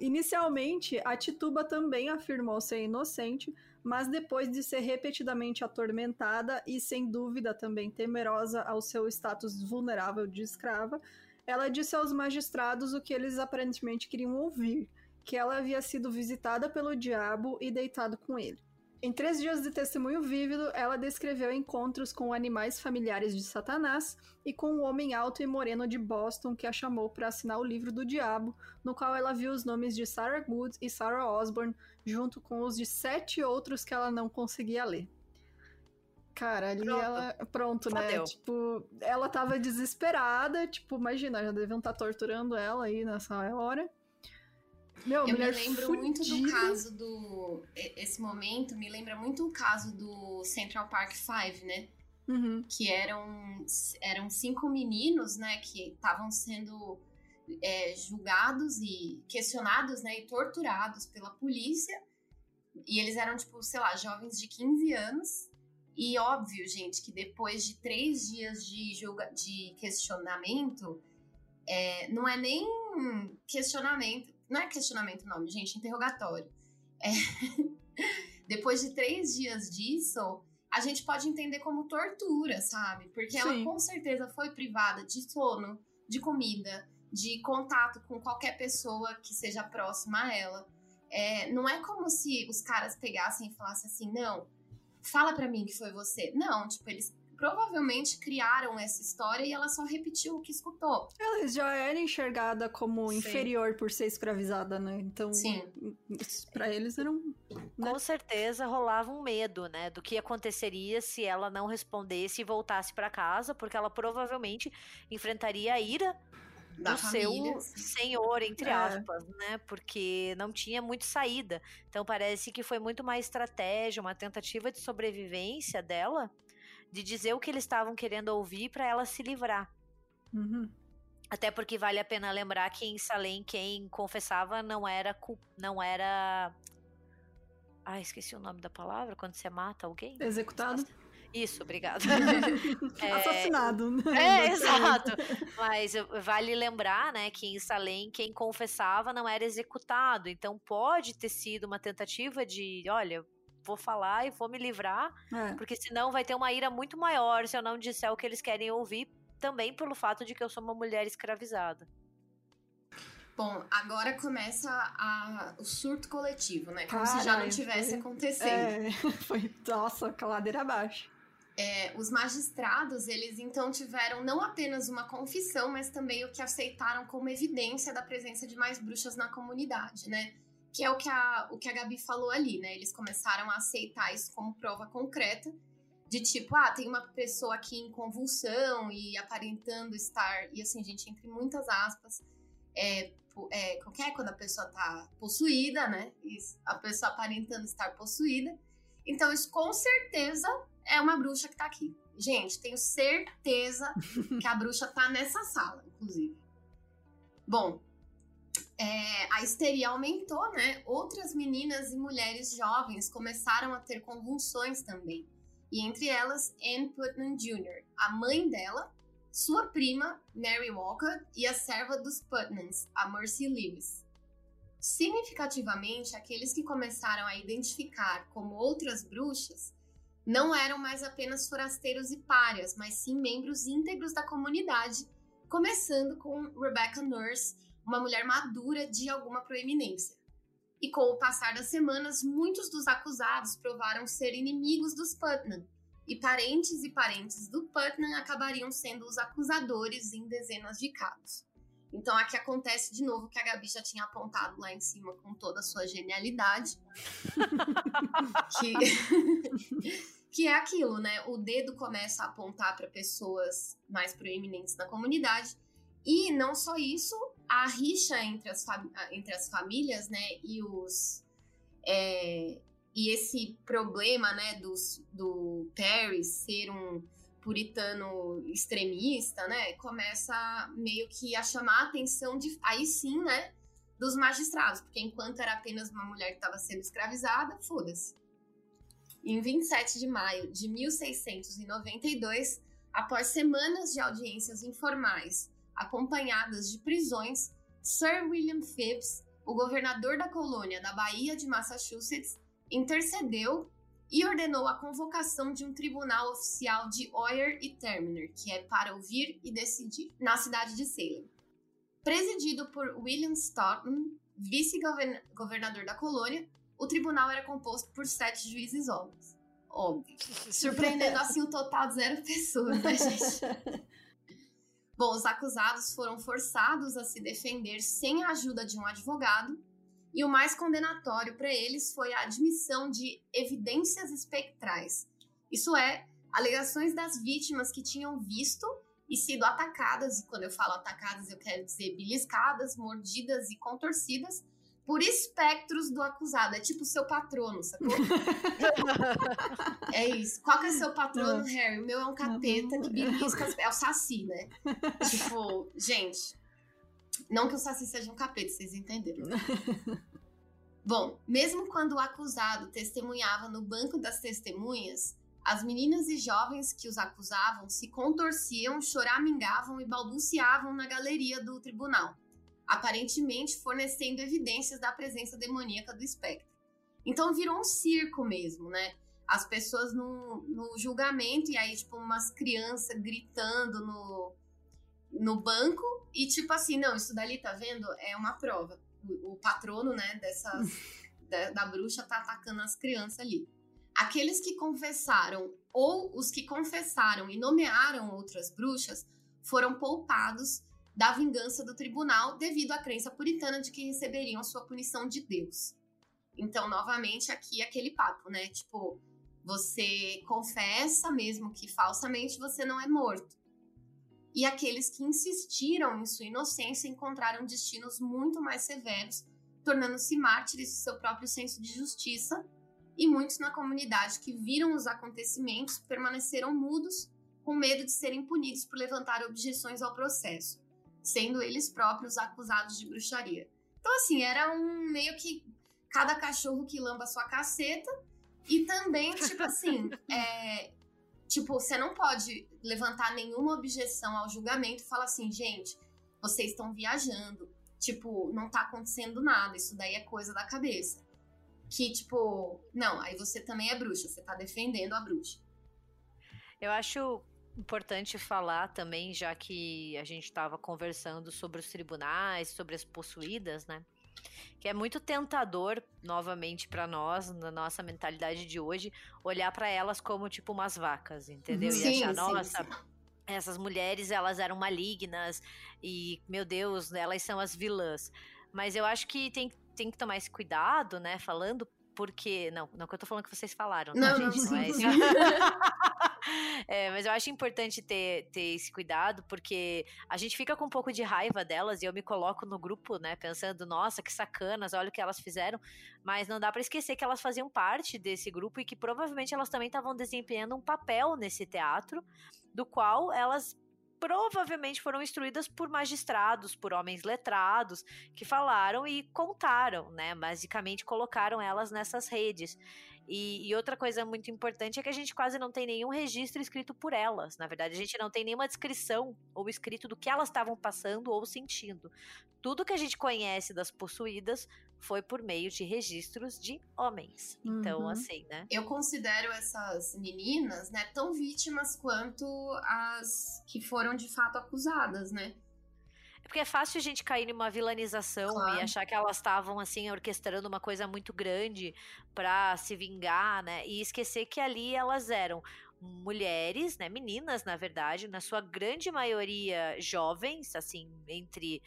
Speaker 1: Inicialmente, a Tituba também afirmou ser inocente, mas depois de ser repetidamente atormentada e, sem dúvida, também temerosa ao seu status vulnerável de escrava, ela disse aos magistrados o que eles aparentemente queriam ouvir: que ela havia sido visitada pelo diabo e deitado com ele. Em três dias de testemunho vívido, ela descreveu encontros com animais familiares de Satanás e com um homem alto e moreno de Boston que a chamou para assinar o livro do diabo, no qual ela viu os nomes de Sarah Good e Sarah Osborne, junto com os de sete outros que ela não conseguia ler. Cara, ali pronto. ela. Pronto, né?
Speaker 3: Deu.
Speaker 1: Tipo, ela tava desesperada. Tipo, imagina, já deviam estar tá torturando ela aí nessa hora. Meu,
Speaker 2: Eu me lembro fudida. muito do caso do. Esse momento me lembra muito o caso do Central Park Five, né?
Speaker 1: Uhum.
Speaker 2: Que eram, eram cinco meninos, né? Que estavam sendo é, julgados e questionados, né? E torturados pela polícia. E eles eram, tipo, sei lá, jovens de 15 anos. E óbvio, gente, que depois de três dias de, julga de questionamento, é, não é nem questionamento, não é questionamento o nome, gente, interrogatório. É, depois de três dias disso, a gente pode entender como tortura, sabe? Porque Sim. ela com certeza foi privada de sono, de comida, de contato com qualquer pessoa que seja próxima a ela. É, não é como se os caras pegassem e falassem assim, não, fala para mim que foi você. Não, tipo, eles provavelmente criaram essa história e ela só repetiu o que escutou.
Speaker 1: Ela já era enxergada como Sim. inferior por ser escravizada, né? Então,
Speaker 2: Sim.
Speaker 1: para eles era um.
Speaker 3: Né? Com certeza rolava um medo, né? Do que aconteceria se ela não respondesse e voltasse para casa, porque ela provavelmente enfrentaria a ira
Speaker 2: da
Speaker 3: do
Speaker 2: família,
Speaker 3: seu senhor, entre
Speaker 1: É.
Speaker 3: aspas, né? Porque não tinha muito saída. Então parece que foi muito mais estratégia, uma tentativa de sobrevivência dela, de dizer o que eles estavam querendo ouvir para ela se livrar.
Speaker 1: Uhum.
Speaker 3: Até porque vale a pena lembrar que em Salem quem confessava não era não era Ah, esqueci o nome da palavra quando você mata alguém.
Speaker 1: Executado.
Speaker 3: Isso, obrigada.
Speaker 1: é... Assassinado.
Speaker 3: Né? É, exato. Mas vale lembrar, né, que em Salem quem confessava não era executado. Então pode ter sido uma tentativa de, olha, vou falar e vou me livrar, é. porque senão vai ter uma ira muito maior se eu não disser o que eles querem ouvir, também pelo fato de que eu sou uma mulher escravizada.
Speaker 2: Bom, agora começa a, o surto coletivo, né? Como Caralho, se já não tivesse foi, acontecendo. É,
Speaker 1: foi, nossa, caladeira abaixo.
Speaker 2: É, os magistrados, eles então tiveram não apenas uma confissão, mas também o que aceitaram como evidência da presença de mais bruxas na comunidade, né? Que é o que a, o que a Gabi falou ali, né? Eles começaram a aceitar isso como prova concreta, de tipo, ah, tem uma pessoa aqui em convulsão e aparentando estar, e assim, gente, entre muitas aspas, é, é, qualquer é quando a pessoa tá possuída, né? A pessoa aparentando estar possuída. Então, isso com certeza é uma bruxa que tá aqui. Gente, tenho certeza que a bruxa tá nessa sala, inclusive. Bom, é, a histeria aumentou, né? Outras meninas e mulheres jovens começaram a ter convulsões também. E entre elas, Anne Putnam Jr., a mãe dela, sua prima, Mary Walker, e a serva dos Putnams, a Mercy Lewis. Significativamente, aqueles que começaram a identificar como outras bruxas não eram mais apenas forasteiros e párias, mas sim membros íntegros da comunidade, começando com Rebecca Nurse, uma mulher madura de alguma proeminência. E com o passar das semanas, muitos dos acusados provaram ser inimigos dos Putnam, e parentes e parentes do Putnam acabariam sendo os acusadores em dezenas de casos. Então aqui acontece de novo que a Gabi já tinha apontado lá em cima com toda a sua genialidade. que, que é aquilo, né? O dedo começa a apontar para pessoas mais proeminentes na comunidade. E não só isso, a rixa entre as, entre as famílias, né, e os, é, e esse problema, né, dos, do Perry ser um puritano extremista, né, começa meio que a chamar a atenção de, aí sim, né, dos magistrados, porque enquanto era apenas uma mulher que estava sendo escravizada, foda-se. Em 27 de maio de 1692, após semanas de audiências informais acompanhadas de prisões, Sir William Phips, o governador da colônia da Bahia de Massachusetts, intercedeu e ordenou a convocação de um tribunal oficial de Oyer e Terminer, que é para ouvir e decidir, na cidade de Salem. Presidido por William Stoughton, vice-governador da colônia, o tribunal era composto por sete juízes homens. Óbvio. Surpreendendo assim o total de zero pessoas, né, gente? Bom, os acusados foram forçados a se defender sem a ajuda de um advogado e o mais condenatório para eles foi a admissão de evidências espectrais. Isso é, alegações das vítimas que tinham visto e sido atacadas, e quando eu falo atacadas, eu quero dizer beliscadas, mordidas e contorcidas por espectros do acusado. É tipo seu patrono, sacou? é isso. Qual que é seu patrono. Harry? O meu é um capeta que belisca as... É o Saci, né? tipo, gente, não que o Saci seja um capeta, vocês entenderam. Bom, mesmo quando o acusado testemunhava no banco das testemunhas, as meninas e jovens que os acusavam se contorciam, choramingavam e balbuciavam na galeria do tribunal, aparentemente fornecendo evidências da presença demoníaca do espectro. Então virou um circo mesmo, né? As pessoas no, no julgamento, e aí, tipo, umas crianças gritando no, no banco e tipo assim, não, isso dali, tá vendo? É uma prova. O, o patrono, né, dessas, da, da bruxa tá atacando as crianças ali. Aqueles que confessaram ou os que confessaram e nomearam outras bruxas foram poupados da vingança do tribunal devido à crença puritana de que receberiam sua punição de Deus. Então, novamente, aqui aquele papo, né? Tipo, você confessa mesmo que falsamente você não é morto e aqueles que insistiram em sua inocência encontraram destinos muito mais severos, tornando-se mártires de seu próprio senso de justiça, e muitos na comunidade que viram os acontecimentos permaneceram mudos, com medo de serem punidos por levantar objeções ao processo. Sendo eles próprios acusados de bruxaria. Então, assim, era um meio que cada cachorro que lamba sua caceta. E também, tipo assim, é, tipo, você não pode levantar nenhuma objeção ao julgamento e falar assim, gente, vocês estão viajando. Tipo, não tá acontecendo nada, isso daí é coisa da cabeça. Que, tipo, não, aí você também é bruxa, você tá defendendo a bruxa.
Speaker 3: Eu acho importante falar também, já que a gente estava conversando sobre os tribunais, sobre as possuídas, né? Que é muito tentador, novamente, para nós, na nossa mentalidade de hoje, olhar para elas como tipo umas vacas, entendeu?
Speaker 2: Sim,
Speaker 3: e achar,
Speaker 2: sim,
Speaker 3: nossa,
Speaker 2: sim.
Speaker 3: essas mulheres, elas eram malignas e, meu Deus, elas são as vilãs. Mas eu acho que tem, tem que tomar esse cuidado, né? Falando porque. Não, não que eu tô falando que vocês falaram, tá,
Speaker 2: Não, não,
Speaker 3: gente?
Speaker 2: sim,
Speaker 3: é isso. É, mas eu acho importante ter, ter esse cuidado, porque a gente fica com um pouco de raiva delas e eu me coloco no grupo, né, pensando, nossa, que sacanas, olha o que elas fizeram. Mas não dá pra esquecer que elas faziam parte desse grupo e que provavelmente elas também estavam desempenhando um papel nesse teatro, do qual elas provavelmente foram instruídas por magistrados, por homens letrados, que falaram e contaram, né? Basicamente colocaram elas nessas redes. E, e, outra coisa muito importante é que a gente quase não tem nenhum registro escrito por elas. Na verdade, a gente não tem nenhuma descrição ou escrito do que elas estavam passando ou sentindo. Tudo que a gente conhece das possuídas foi por meio de registros de homens. Então,
Speaker 1: Uhum.
Speaker 3: assim, né?
Speaker 2: Eu considero essas meninas, né, tão vítimas quanto as que foram de fato acusadas, né?
Speaker 3: Porque é fácil a gente cair numa vilanização
Speaker 2: Claro.
Speaker 3: e achar que elas estavam, assim, orquestrando uma coisa muito grande pra se vingar, né? E esquecer que ali elas eram mulheres, né? Meninas, na verdade, na sua grande maioria jovens, assim, entre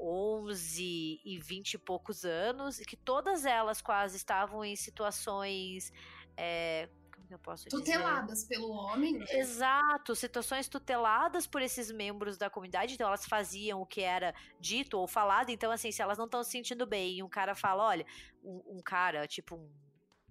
Speaker 3: 11 e 20 e poucos anos, e que todas elas quase estavam em situações. é, eu posso dizer?
Speaker 2: Tuteladas pelo homem, né?
Speaker 3: Exato, situações tuteladas por esses membros da comunidade, então elas faziam o que era dito ou falado, então assim, se elas não estão se sentindo bem e um cara fala, olha, um, um cara, tipo um,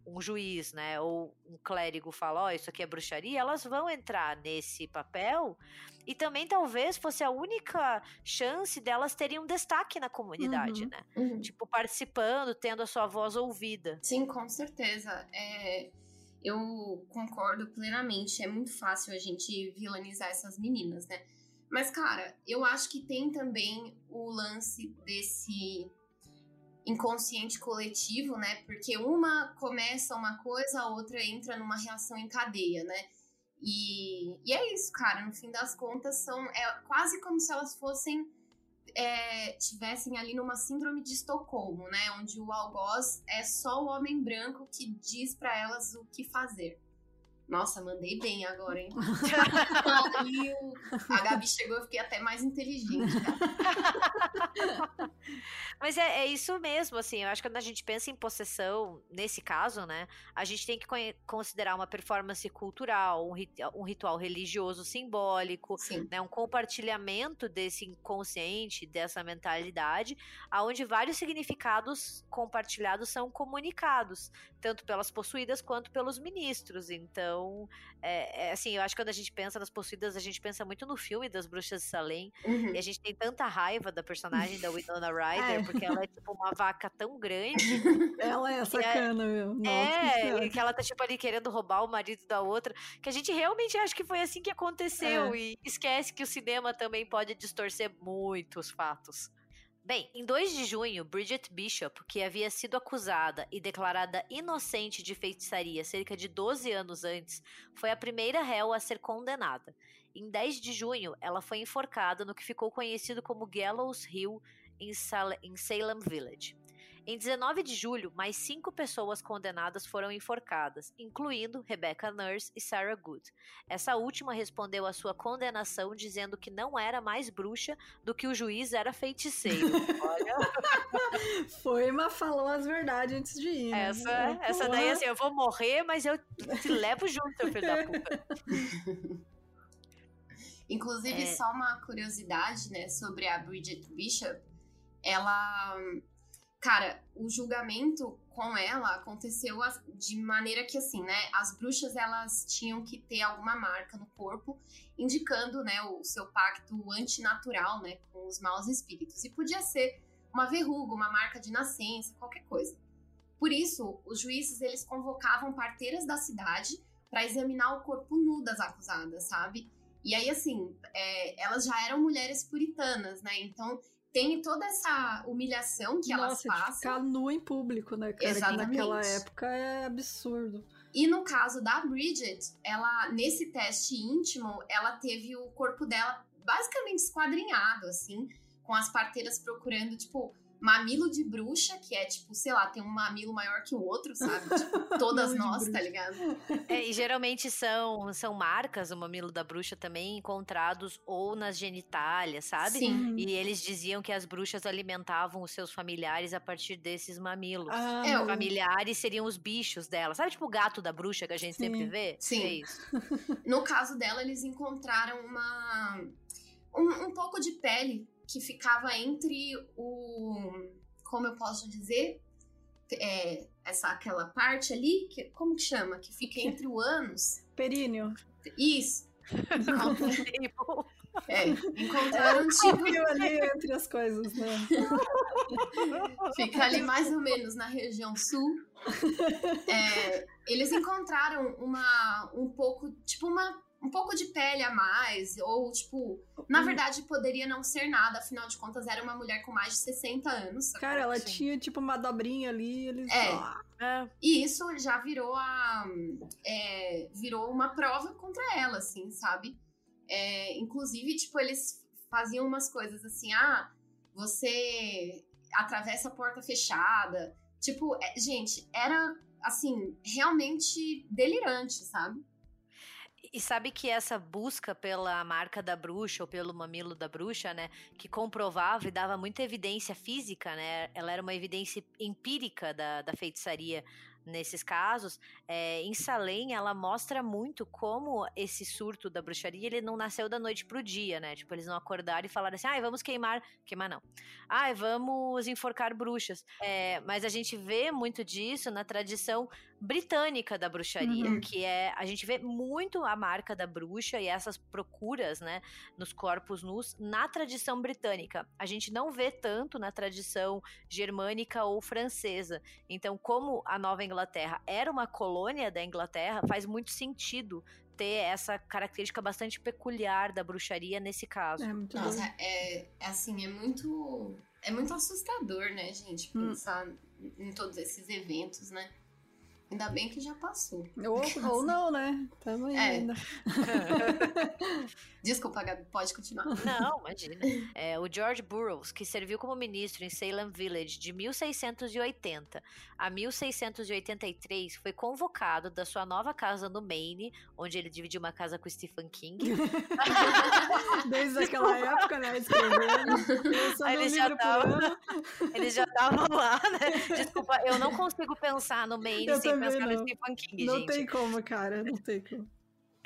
Speaker 3: um juiz, né, ou um clérigo fala, ó, isso aqui é bruxaria, elas vão entrar nesse papel e também talvez fosse a única chance delas terem um destaque na comunidade,
Speaker 1: Uhum.
Speaker 3: né,
Speaker 2: Uhum.
Speaker 3: tipo participando, tendo a sua voz ouvida.
Speaker 2: Sim, com certeza. É, eu concordo plenamente. É muito fácil a gente vilanizar essas meninas, né? Mas, cara, eu acho que tem também o lance desse inconsciente coletivo, né? Porque uma começa uma coisa, a outra entra numa reação em cadeia, né? E, e é isso, cara. No fim das contas, são é quase como se elas fossem é, tivessem ali numa síndrome de Estocolmo, né? Onde o algoz é só o homem branco que diz pra elas o que fazer. Nossa, mandei bem agora, hein? A Gabi chegou, eu fiquei até mais inteligente, cara.
Speaker 3: Mas é, é isso mesmo, assim, eu acho que quando a gente pensa em possessão, nesse caso, né, a gente tem que considerar uma performance cultural, um, rit- um ritual religioso simbólico,
Speaker 2: Sim.
Speaker 3: né, um compartilhamento desse inconsciente, dessa mentalidade, aonde vários significados compartilhados são comunicados, tanto pelas possuídas quanto pelos ministros. Então, é, é, assim, eu acho que quando a gente pensa nas possuídas, a gente pensa muito no filme das Bruxas de Salem,
Speaker 2: Uhum.
Speaker 3: e a gente tem tanta raiva da personagem da Winona Ryder,
Speaker 1: É.
Speaker 3: porque ela é tipo uma vaca tão grande.
Speaker 1: Ela é sacana, meu. Nossa
Speaker 3: é,
Speaker 1: Senhora.
Speaker 3: e que ela tá tipo ali querendo roubar o marido da outra, que a gente realmente acha que foi assim que aconteceu
Speaker 1: É.
Speaker 3: e esquece que o cinema também pode distorcer muitos fatos. Bem, em 2 de junho, Bridget Bishop, que havia sido acusada e declarada inocente de feitiçaria cerca de 12 anos antes, foi a primeira réu a ser condenada. Em 10 de junho, ela foi enforcada no que ficou conhecido como Gallows Hill, em, Sal- em Salem Village. Em 19 de julho, mais cinco pessoas condenadas foram enforcadas, incluindo Rebecca Nurse e Sarah Good. Essa última respondeu à sua condenação dizendo que não era mais bruxa do que o juiz era feiticeiro. Olha,
Speaker 1: Foi, mas falou as verdades antes de ir. né?
Speaker 3: essa, essa daí assim, eu vou morrer, mas eu te levo junto, seu filho da puta.
Speaker 2: Inclusive,
Speaker 3: É.
Speaker 2: só uma curiosidade, né, sobre a Bridget Bishop. Ela. Cara, o julgamento com ela aconteceu de maneira que, assim, né? As bruxas, elas tinham que ter alguma marca no corpo, indicando, né, o seu pacto antinatural, né, com os maus espíritos. E podia ser uma verruga, uma marca de nascença, qualquer coisa. Por isso, os juízes, eles convocavam parteiras da cidade para examinar o corpo nu das acusadas, sabe? E aí, assim, é, elas já eram mulheres puritanas, né? Então, tem toda essa humilhação que
Speaker 1: Nossa,
Speaker 2: elas passam.
Speaker 1: Ficar nu em público, né, cara? Exatamente. Que naquela época é absurdo.
Speaker 2: E no caso da Bridget, ela, nesse teste íntimo, ela teve o corpo dela basicamente esquadrinhado, assim, com as parteiras procurando, tipo, mamilo de bruxa, que é tipo, sei lá, tem um mamilo maior que o outro, sabe? Tipo, todas nós, tá ligado?
Speaker 3: É, e geralmente são, são marcas, o mamilo da bruxa também, encontrados ou nas genitálias, sabe?
Speaker 2: Sim.
Speaker 3: E eles diziam que as bruxas alimentavam os seus familiares a partir desses mamilos.
Speaker 1: Ah,
Speaker 3: é, os familiares seriam os bichos dela. Sabe, tipo o gato da bruxa que a gente Sim. sempre vê?
Speaker 2: Sim.
Speaker 3: É isso.
Speaker 2: no caso dela, eles encontraram uma. Um, um pouco de pele que ficava entre o. Como eu posso dizer? É, essa aquela parte ali, que, como que chama? Que fica entre o ânus.
Speaker 1: Períneo.
Speaker 2: Isso. é, encontraram é, tipo
Speaker 1: ali entre as coisas, né?
Speaker 2: Fica ali mais ou menos na região sul. É, eles encontraram uma um pouco, tipo uma um pouco de pele a mais, ou tipo, na uhum. verdade poderia não ser nada, afinal de contas era uma mulher com mais de 60 anos.
Speaker 1: Cara, ela tinha tipo uma dobrinha ali, eles.
Speaker 2: É. é. E isso já virou a. É, virou uma prova contra ela, assim, sabe? É, inclusive, tipo, eles faziam umas coisas assim, ah, você atravessa a porta fechada. Tipo, é, gente, era assim, realmente delirante, sabe?
Speaker 3: E sabe que essa busca pela marca da bruxa ou pelo mamilo da bruxa, né, que comprovava e dava muita evidência física, né, ela era uma evidência empírica da, da feitiçaria nesses casos, é, em Salem ela mostra muito como esse surto da bruxaria ele não nasceu da noite pro dia, né? Tipo, eles não acordaram e falaram assim, ah, vamos queimar, queimar não, ah, vamos enforcar bruxas. É, mas a gente vê muito disso na tradição britânica da bruxaria, uhum. que é a gente vê muito a marca da bruxa e essas procuras, né, nos corpos nus na tradição britânica. A gente não vê tanto na tradição germânica ou francesa. Então, como a Nova Inglaterra era uma colônia da Inglaterra, faz muito sentido ter essa característica bastante peculiar da bruxaria nesse caso.
Speaker 2: É muito Nossa, é, é, assim, é muito é muito assustador, né, gente, hum. pensar hum. em todos esses eventos, né? Ainda bem que já passou.
Speaker 1: Ou, ou não, né? Tamo é. ainda.
Speaker 2: Desculpa, Gabi, pode continuar.
Speaker 3: Não, imagina. É, o George Burroughs, que serviu como ministro em Salem Village de 1680 a 1683, foi convocado da sua nova casa no Maine, onde ele dividiu uma casa com Stephen King.
Speaker 1: Desde aquela época, né? Escrevendo.
Speaker 3: Eles já, tavam, eles já estavam lá, né? Desculpa, eu não consigo pensar no Maine eu sem pensar não. no Stephen King,
Speaker 1: não
Speaker 3: gente.
Speaker 1: Tem como, cara. Não tem como.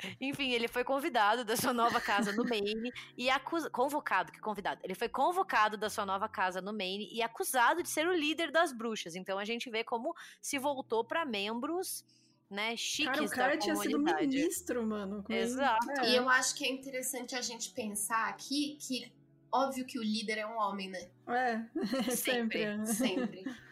Speaker 3: Enfim, ele foi convidado da sua nova casa no Maine e acusado. Convocado, que convidado. Ele foi convocado da sua nova casa no Maine e acusado de ser o líder das bruxas. Então a gente vê como se voltou para membros. Né, chiques cara, o cara tinha sido
Speaker 1: ministro, mano.
Speaker 3: Exato.
Speaker 2: É. E eu acho que é interessante a gente pensar aqui que óbvio que o líder é um homem, né?
Speaker 1: É, sempre.
Speaker 2: Sempre. sempre.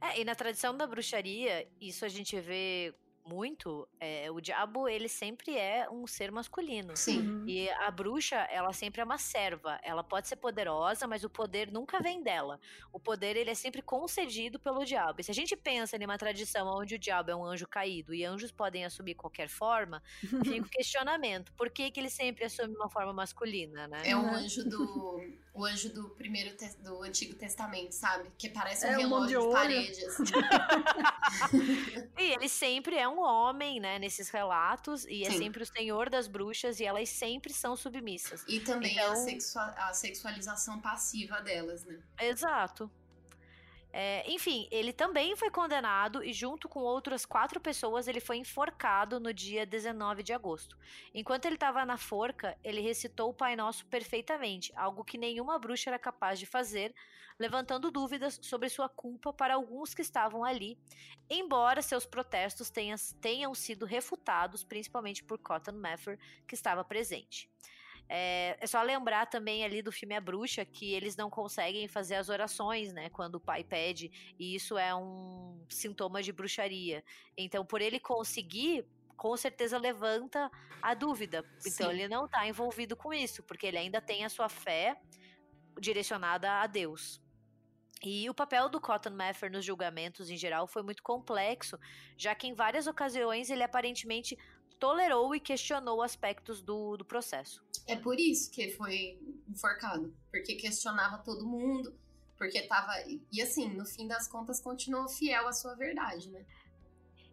Speaker 3: É, e na tradição da bruxaria, isso a gente vê muito, é, o diabo ele sempre é um ser masculino.
Speaker 2: Sim. Uhum.
Speaker 3: E a bruxa, ela sempre é uma serva. Ela pode ser poderosa, mas o poder nunca vem dela. O poder ele é sempre concedido pelo diabo. E se a gente pensa em uma tradição onde o diabo é um anjo caído e anjos podem assumir qualquer forma, fica o questionamento. Por que, que ele sempre assume uma forma masculina, né?
Speaker 2: É o anjo do o anjo do primeiro do Antigo Testamento, sabe? Que parece um é relógio um de, de parede. Assim.
Speaker 3: e ele sempre é um homem, né, nesses relatos, e é Sim. é sempre o senhor das bruxas, e elas sempre são submissas.
Speaker 2: E também então... a, sexua a sexualização passiva delas, né?
Speaker 3: Exato. É, enfim, ele também foi condenado e, junto com outras quatro pessoas, ele foi enforcado no dia 19 de agosto. Enquanto ele estava na forca, ele recitou o Pai Nosso perfeitamente, algo que nenhuma bruxa era capaz de fazer, levantando dúvidas sobre sua culpa para alguns que estavam ali, embora seus protestos tenham, tenham sido refutados, principalmente por Cotton Mather, que estava presente. É, é, só lembrar também ali do filme A Bruxa que eles não conseguem fazer as orações, né? Quando o pai pede, e isso é um sintoma de bruxaria. Então, por ele conseguir, com certeza levanta a dúvida. Então, Sim. ele não está envolvido com isso, porque ele ainda tem a sua fé direcionada a Deus. E o papel do Cotton Mather nos julgamentos em geral foi muito complexo, já que em várias ocasiões ele aparentemente tolerou e questionou aspectos do, do processo.
Speaker 2: É por isso que foi enforcado, porque questionava todo mundo, porque tava. E assim, no fim das contas, continuou fiel à sua verdade, né?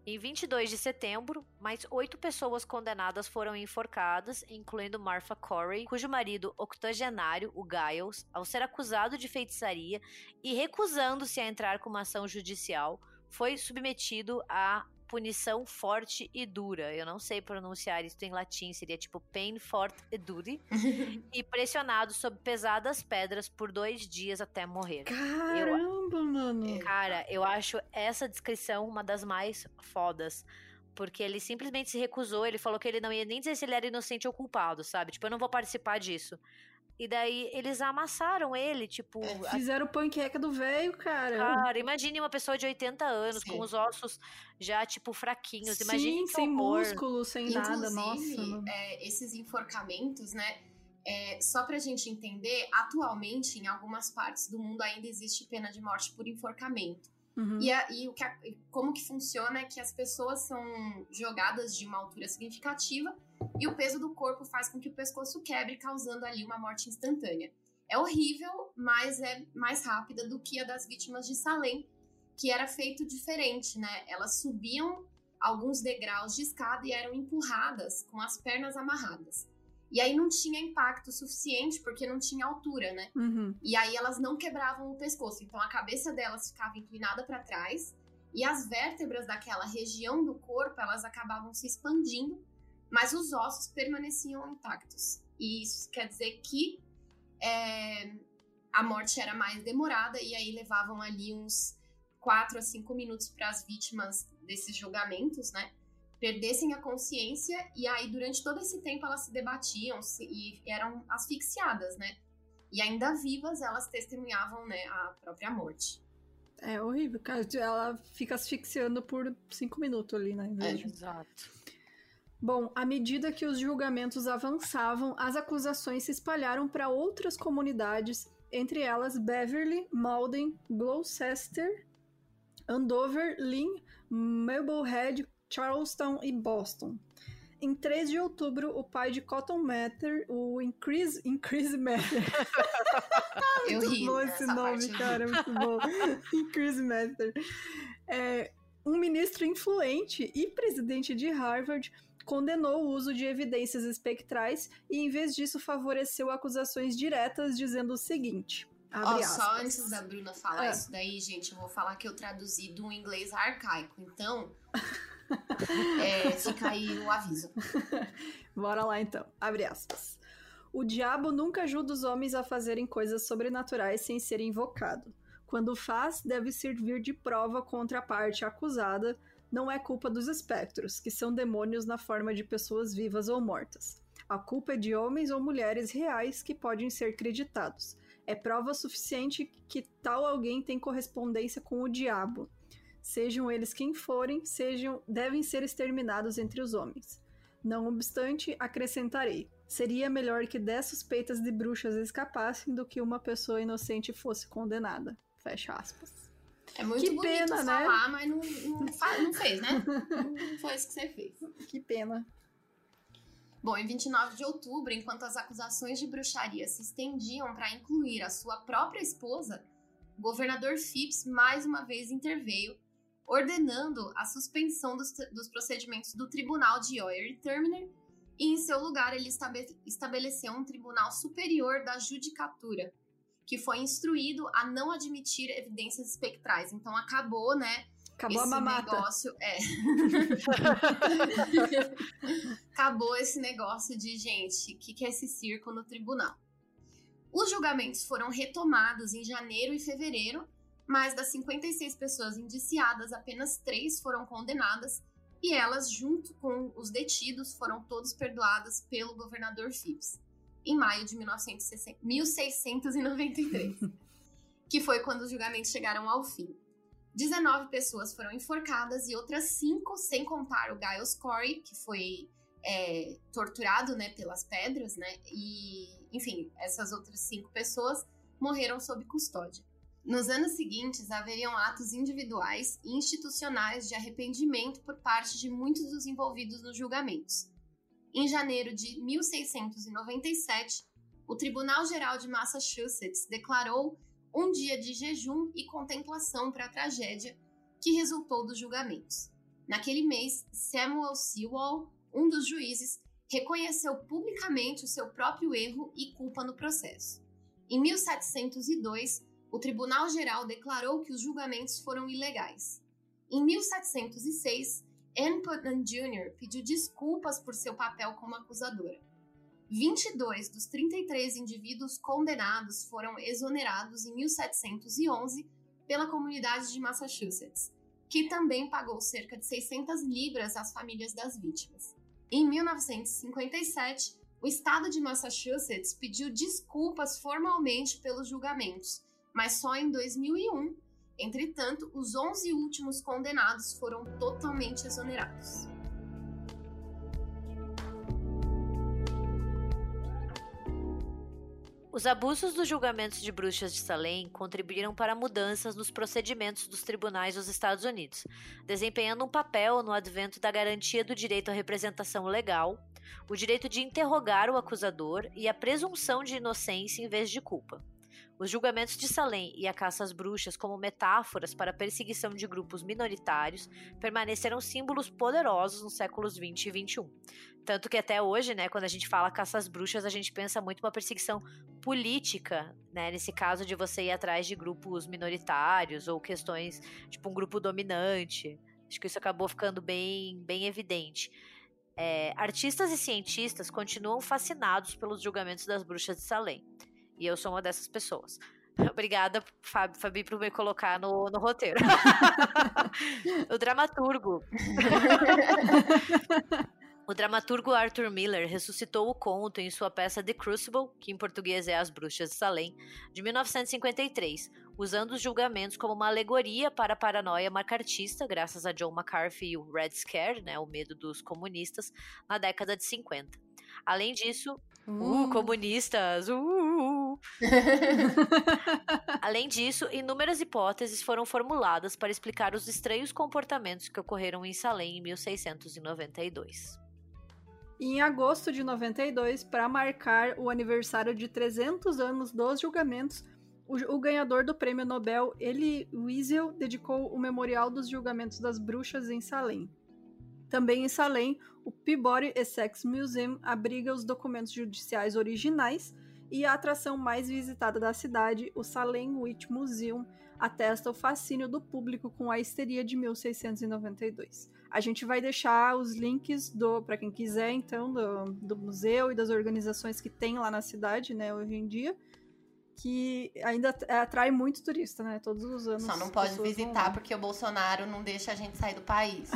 Speaker 3: Em 22 de setembro, mais oito pessoas condenadas foram enforcadas, incluindo Martha Corey, cujo marido octogenário, o Giles, ao ser acusado de feitiçaria e recusando-se a entrar com uma ação judicial, foi submetido a punição forte e dura. Eu não sei pronunciar isso em latim, seria tipo pain fort e duri. e pressionado sob pesadas pedras por dois dias até morrer.
Speaker 1: Caramba,
Speaker 3: eu,
Speaker 1: mano!
Speaker 3: Cara, eu acho essa descrição uma das mais fodas porque ele simplesmente se recusou, ele falou que ele não ia nem dizer se ele era inocente ou culpado, sabe? Tipo, eu não vou participar disso. E daí eles amassaram ele, tipo.
Speaker 1: É, fizeram a... panqueca do velho, cara.
Speaker 3: Cara, imagine uma pessoa de 80 anos, Sim. com os ossos já, tipo, fraquinhos. Imagine
Speaker 1: Sim, sem músculo, sem
Speaker 2: Inclusive,
Speaker 1: nada, nossa.
Speaker 2: É, esses enforcamentos, né? É, só pra gente entender, atualmente, em algumas partes do mundo ainda existe pena de morte por enforcamento. Uhum. E, a, e o que a, como que funciona é que as pessoas são jogadas de uma altura significativa e o peso do corpo faz com que o pescoço quebre, causando ali uma morte instantânea. É horrível, mas é mais rápida do que a das vítimas de Salem, que era feito diferente, né? Elas subiam alguns degraus de escada e eram empurradas com as pernas amarradas. E aí não tinha impacto suficiente porque não tinha altura, né?
Speaker 1: Uhum.
Speaker 2: E aí elas não quebravam o pescoço. Então a cabeça delas ficava inclinada para trás e as vértebras daquela região do corpo elas acabavam se expandindo mas os ossos permaneciam intactos. E isso quer dizer que é, a morte era mais demorada e aí levavam ali uns 4 a 5 minutos para as vítimas desses julgamentos, né? Perdessem a consciência e aí durante todo esse tempo elas se debatiam e eram asfixiadas, né? E ainda vivas elas testemunhavam, né, a própria morte.
Speaker 1: É horrível, cara. Ela fica asfixiando por cinco minutos ali, né?
Speaker 3: É, exato.
Speaker 1: Bom, à medida que os julgamentos avançavam, as acusações se espalharam para outras comunidades, entre elas Beverly, Malden, Gloucester, Andover, Lynn, Marblehead, Charleston e Boston. Em 3 de outubro, o pai de Cotton Mather, o Increase, Increase Mather.
Speaker 2: Eu
Speaker 1: muito bom esse nome, cara, muito bom. Increase Mather. É, um ministro influente e presidente de Harvard condenou o uso de evidências espectrais e, em vez disso, favoreceu acusações diretas, dizendo o seguinte.
Speaker 2: Ó, só antes da Bruna falar é. isso daí, gente, eu vou falar que eu traduzi do inglês arcaico. Então, é, fica aí o aviso.
Speaker 1: Bora lá então. Abre aspas. O diabo nunca ajuda os homens a fazerem coisas sobrenaturais sem ser invocado. Quando faz, deve servir de prova contra a parte acusada, não é culpa dos espectros, que são demônios na forma de pessoas vivas ou mortas. A culpa é de homens ou mulheres reais que podem ser creditados. É prova suficiente que tal alguém tem correspondência com o diabo. Sejam eles quem forem, sejam devem ser exterminados entre os homens. Não obstante, acrescentarei: seria melhor que dez suspeitas de bruxas escapassem do que uma pessoa inocente fosse condenada. Fecha aspas.
Speaker 2: É muito que bonito pena, né? falar, né? mas não, não, não fez, né? não foi isso que você fez.
Speaker 1: Que pena.
Speaker 2: Bom, em 29 de outubro, enquanto as acusações de bruxaria se estendiam para incluir a sua própria esposa, o governador Phipps mais uma vez interveio, ordenando a suspensão dos, dos procedimentos do tribunal de Oyer e Terminer, e em seu lugar ele estabeleceu um tribunal superior da judicatura, que foi instruído a não admitir evidências espectrais. Então acabou, né?
Speaker 1: Acabou
Speaker 2: esse
Speaker 1: a mamata.
Speaker 2: negócio. É. acabou esse negócio de, gente, o que, que é esse circo no tribunal? Os julgamentos foram retomados em janeiro e fevereiro, mas das 56 pessoas indiciadas, apenas três foram condenadas e elas, junto com os detidos, foram todos perdoadas pelo governador Phipps, em maio de 1960, 1693, que foi quando os julgamentos chegaram ao fim. 19 pessoas foram enforcadas e outras cinco, sem contar o Giles Corey, que foi é, torturado né, pelas pedras, né? E, enfim, essas outras cinco pessoas morreram sob custódia. Nos anos seguintes, haveriam atos individuais e institucionais de arrependimento por parte de muitos dos envolvidos nos julgamentos. Em janeiro de 1697, o Tribunal Geral de Massachusetts declarou um dia de jejum e contemplação para a tragédia que resultou dos julgamentos. Naquele mês, Samuel Sewall, um dos juízes, reconheceu publicamente o seu próprio erro e culpa no processo. Em 1702, o Tribunal Geral declarou que os julgamentos foram ilegais. Em 1706, Anne Putnam Jr. pediu desculpas por seu papel como acusadora. 22 dos 33 indivíduos condenados foram exonerados em 1711 pela comunidade de Massachusetts, que também pagou cerca de 600 libras às famílias das vítimas. Em 1957, o estado de Massachusetts pediu desculpas formalmente pelos julgamentos, mas só em 2001. Entretanto, os 11 últimos condenados foram totalmente exonerados.
Speaker 3: Os abusos dos julgamentos de bruxas de Salem contribuíram para mudanças nos procedimentos dos tribunais dos Estados Unidos, desempenhando um papel no advento da garantia do direito à representação legal, o direito de interrogar o acusador e a presunção de inocência em vez de culpa. Os julgamentos de Salem e a caça às bruxas, como metáforas para a perseguição de grupos minoritários, permaneceram símbolos poderosos nos séculos 20 e 21. Tanto que até hoje, né, quando a gente fala caça às bruxas, a gente pensa muito uma perseguição política, né, nesse caso de você ir atrás de grupos minoritários ou questões, tipo um grupo dominante. Acho que isso acabou ficando bem, bem evidente. É, artistas e cientistas continuam fascinados pelos julgamentos das bruxas de Salem. E eu sou uma dessas pessoas. Obrigada, Fabi, Fabi por me colocar no, no roteiro. o dramaturgo. o dramaturgo Arthur Miller ressuscitou o conto em sua peça The Crucible, que em português é As Bruxas de Salem, de 1953, usando os julgamentos como uma alegoria para a paranoia macartista, graças a John McCarthy e o Red Scare, né, o medo dos comunistas, na década de 50. Além disso, uh, uh comunistas, uh! Além disso, inúmeras hipóteses foram formuladas para explicar os estranhos comportamentos que ocorreram em Salem em 1692.
Speaker 1: Em agosto de 92, para marcar o aniversário de 300 anos dos julgamentos, o, o, ganhador do prêmio Nobel, Elie Wiesel, dedicou o Memorial dos Julgamentos das Bruxas em Salem. Também em Salem, o Peabody Essex Museum abriga os documentos judiciais originais e a atração mais visitada da cidade, o Salem Witch Museum, atesta o fascínio do público com a histeria de 1692. A gente vai deixar os links do para quem quiser, então, do, do museu e das organizações que tem lá na cidade, né, hoje em dia que ainda atrai muito turista, né? Todos os anos.
Speaker 4: Só não pode visitar porque o Bolsonaro não deixa a gente sair do país.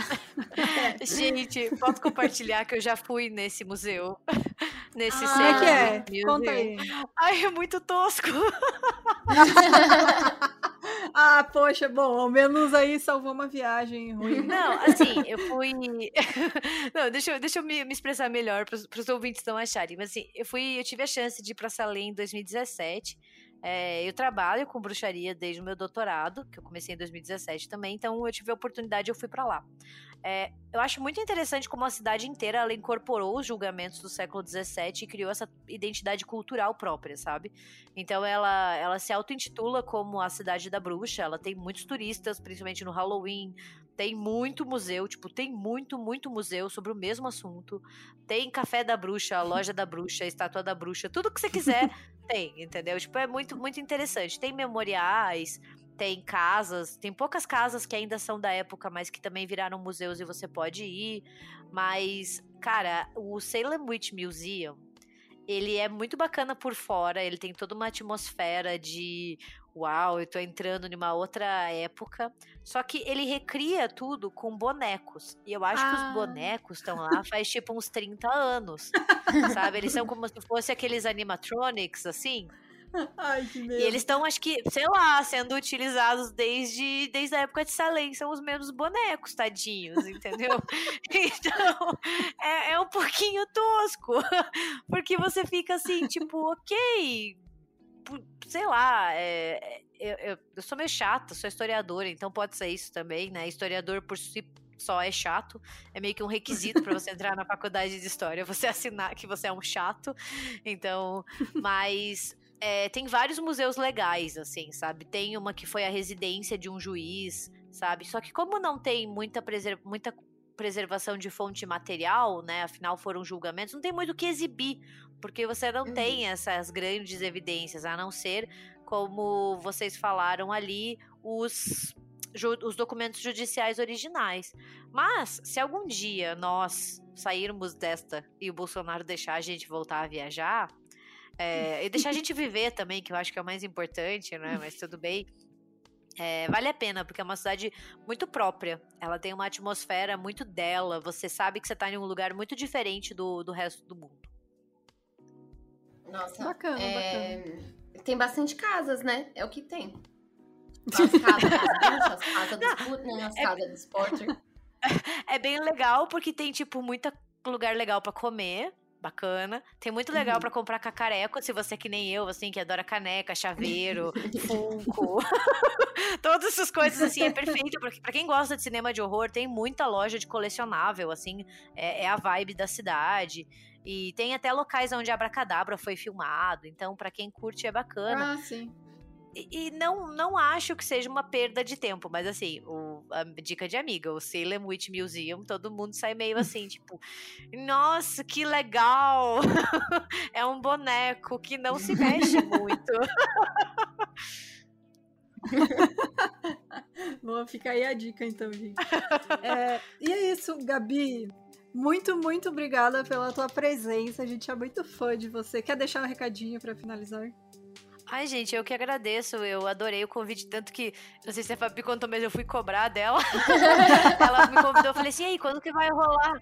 Speaker 3: é. Gente, posso compartilhar que eu já fui nesse museu. Nesse
Speaker 1: ah, é que é? Museu. Conta aí.
Speaker 3: Ai, é muito tosco.
Speaker 1: ah, poxa, bom, ao menos aí salvou uma viagem ruim.
Speaker 3: Não, assim, eu fui. não, deixa, eu, deixa eu me, me expressar melhor para os ouvintes não acharem. Mas assim, eu fui, eu tive a chance de ir para Salem em 2017. É, eu trabalho com bruxaria desde o meu doutorado, que eu comecei em 2017 também, então eu tive a oportunidade e eu fui para lá. É, eu acho muito interessante como a cidade inteira ela incorporou os julgamentos do século XVII e criou essa identidade cultural própria, sabe? Então ela, ela se auto-intitula como a cidade da bruxa, ela tem muitos turistas, principalmente no Halloween, tem muito museu, tipo, tem muito, muito museu sobre o mesmo assunto. Tem café da bruxa, loja da bruxa, estátua da bruxa, tudo que você quiser tem, entendeu? Tipo, é muito, muito interessante. Tem memoriais, tem casas, tem poucas casas que ainda são da época, mas que também viraram museus e você pode ir. Mas, cara, o Salem Witch Museum, ele é muito bacana por fora, ele tem toda uma atmosfera de uau, eu tô entrando numa outra época. Só que ele recria tudo com bonecos. E eu acho ah. que os ah. bonecos estão lá faz tipo uns 30 anos. sabe? Eles são como se fossem aqueles animatronics, assim.
Speaker 1: Ai, que medo.
Speaker 3: E eles estão, acho que, sei lá, sendo utilizados desde, desde a época de Salem. São os mesmos bonecos, tadinhos, entendeu? então, é, é um pouquinho tosco. Porque você fica assim, tipo, ok, sei lá, é, eu, eu, eu, sou meio chata, sou historiadora, então pode ser isso também, né? Historiador por si só é chato, é meio que um requisito para você entrar na faculdade de história, você assinar que você é um chato. Então, mas é, tem vários museus legais, assim, sabe? Tem uma que foi a residência de um juiz, sabe? Só que como não tem muita, preser muita preservação de fonte material, né? Afinal foram julgamentos, não tem muito o que exibir, porque você não uhum. tem essas grandes evidências, a não ser, como vocês falaram ali, os os documentos judiciais originais. Mas, se algum dia nós sairmos desta e o Bolsonaro deixar a gente voltar a viajar, é, e deixar a gente viver também, que eu acho que é o mais importante, né? Mas tudo bem. É, vale a pena, porque é uma cidade muito própria. Ela tem uma atmosfera muito dela. Você sabe que você está em um lugar muito diferente do, do resto do mundo.
Speaker 2: Nossa,
Speaker 1: bacana,
Speaker 2: é...
Speaker 1: bacana.
Speaker 2: Tem bastante casas, né? É o que tem. As casas das as casas dos Putnam, as é... casas dos Porter.
Speaker 3: É bem legal, porque tem, tipo, muito lugar legal para comer bacana. Tem muito legal uhum. para comprar cacareco, se você é que nem eu, assim, que adora caneca, chaveiro, funko. Todas essas coisas, assim, é perfeito. Pra quem gosta de cinema de horror, tem muita loja de colecionável, assim, é, é a vibe da cidade. E tem até locais onde Abracadabra foi filmado. Então, para quem curte, é bacana.
Speaker 1: Ah, sim.
Speaker 3: E, não, não acho que seja uma perda de tempo, mas assim, o, a dica de amiga, o Salem Witch Museum, todo mundo sai meio assim, tipo, nossa, que legal! é um boneco que não se mexe muito.
Speaker 1: Bom, fica aí a dica então, gente. É, e é isso, Gabi. Muito, muito obrigada pela tua presença. A gente é muito fã de você. Quer deixar um recadinho para finalizar?
Speaker 3: Ai, gente, eu que agradeço. Eu adorei o convite, tanto que, não sei se a Fabi contou, mas eu fui cobrar dela. ela me convidou, eu falei assim, e aí, quando que vai rolar?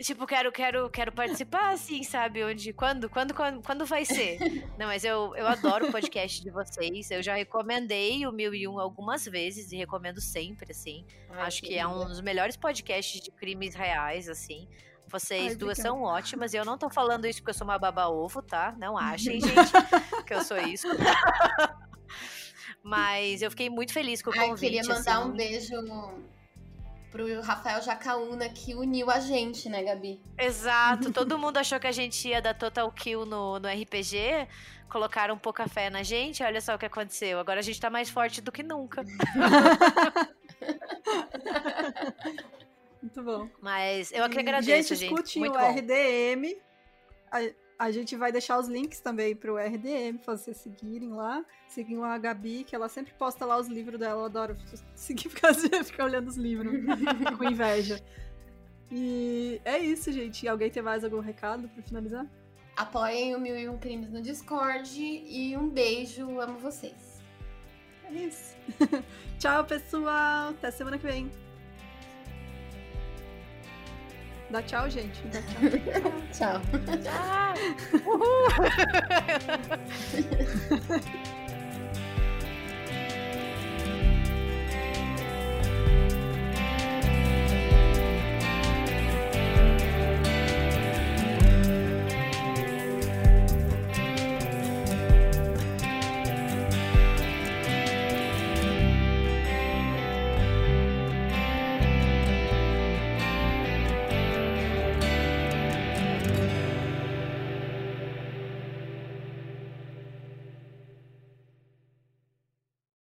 Speaker 3: Tipo, quero, quero, quero participar, assim, sabe? Onde, quando, quando, quando, quando vai ser? Não, mas eu, eu adoro o podcast de vocês. Eu já recomendei o 1001 algumas vezes e recomendo sempre, assim. Ai, Acho que, que é um dos melhores podcasts de crimes reais, assim. Vocês Ai, duas são ótimas e eu não tô falando isso porque eu sou uma baba-ovo, tá? Não achem, gente, que eu sou isso. Mas eu fiquei muito feliz com o Ai, convite.
Speaker 2: queria mandar
Speaker 3: assim.
Speaker 2: um beijo pro Rafael Jacaúna que uniu a gente, né, Gabi?
Speaker 3: Exato. Todo mundo achou que a gente ia dar total kill no, no RPG. Colocaram pouca fé na gente. Olha só o que aconteceu. Agora a gente tá mais forte do que nunca.
Speaker 1: Muito bom.
Speaker 3: Mas eu que agradeço, gente.
Speaker 1: Gente, escute
Speaker 3: Muito
Speaker 1: o
Speaker 3: bom.
Speaker 1: RDM. A, a, gente vai deixar os links também pro RDM, pra vocês seguirem lá. Seguem a Gabi, que ela sempre posta lá os livros dela. Eu adoro seguir, ficar, ficar olhando os livros com inveja. E é isso, gente. Alguém tem mais algum recado pra finalizar?
Speaker 2: Apoiem o Mil e Um Crimes no Discord e um beijo, amo vocês.
Speaker 1: É isso. Tchau, pessoal. Até semana que vem. Dá tchau, gente. Dá
Speaker 2: tchau.
Speaker 3: tchau. tchau. Uhul.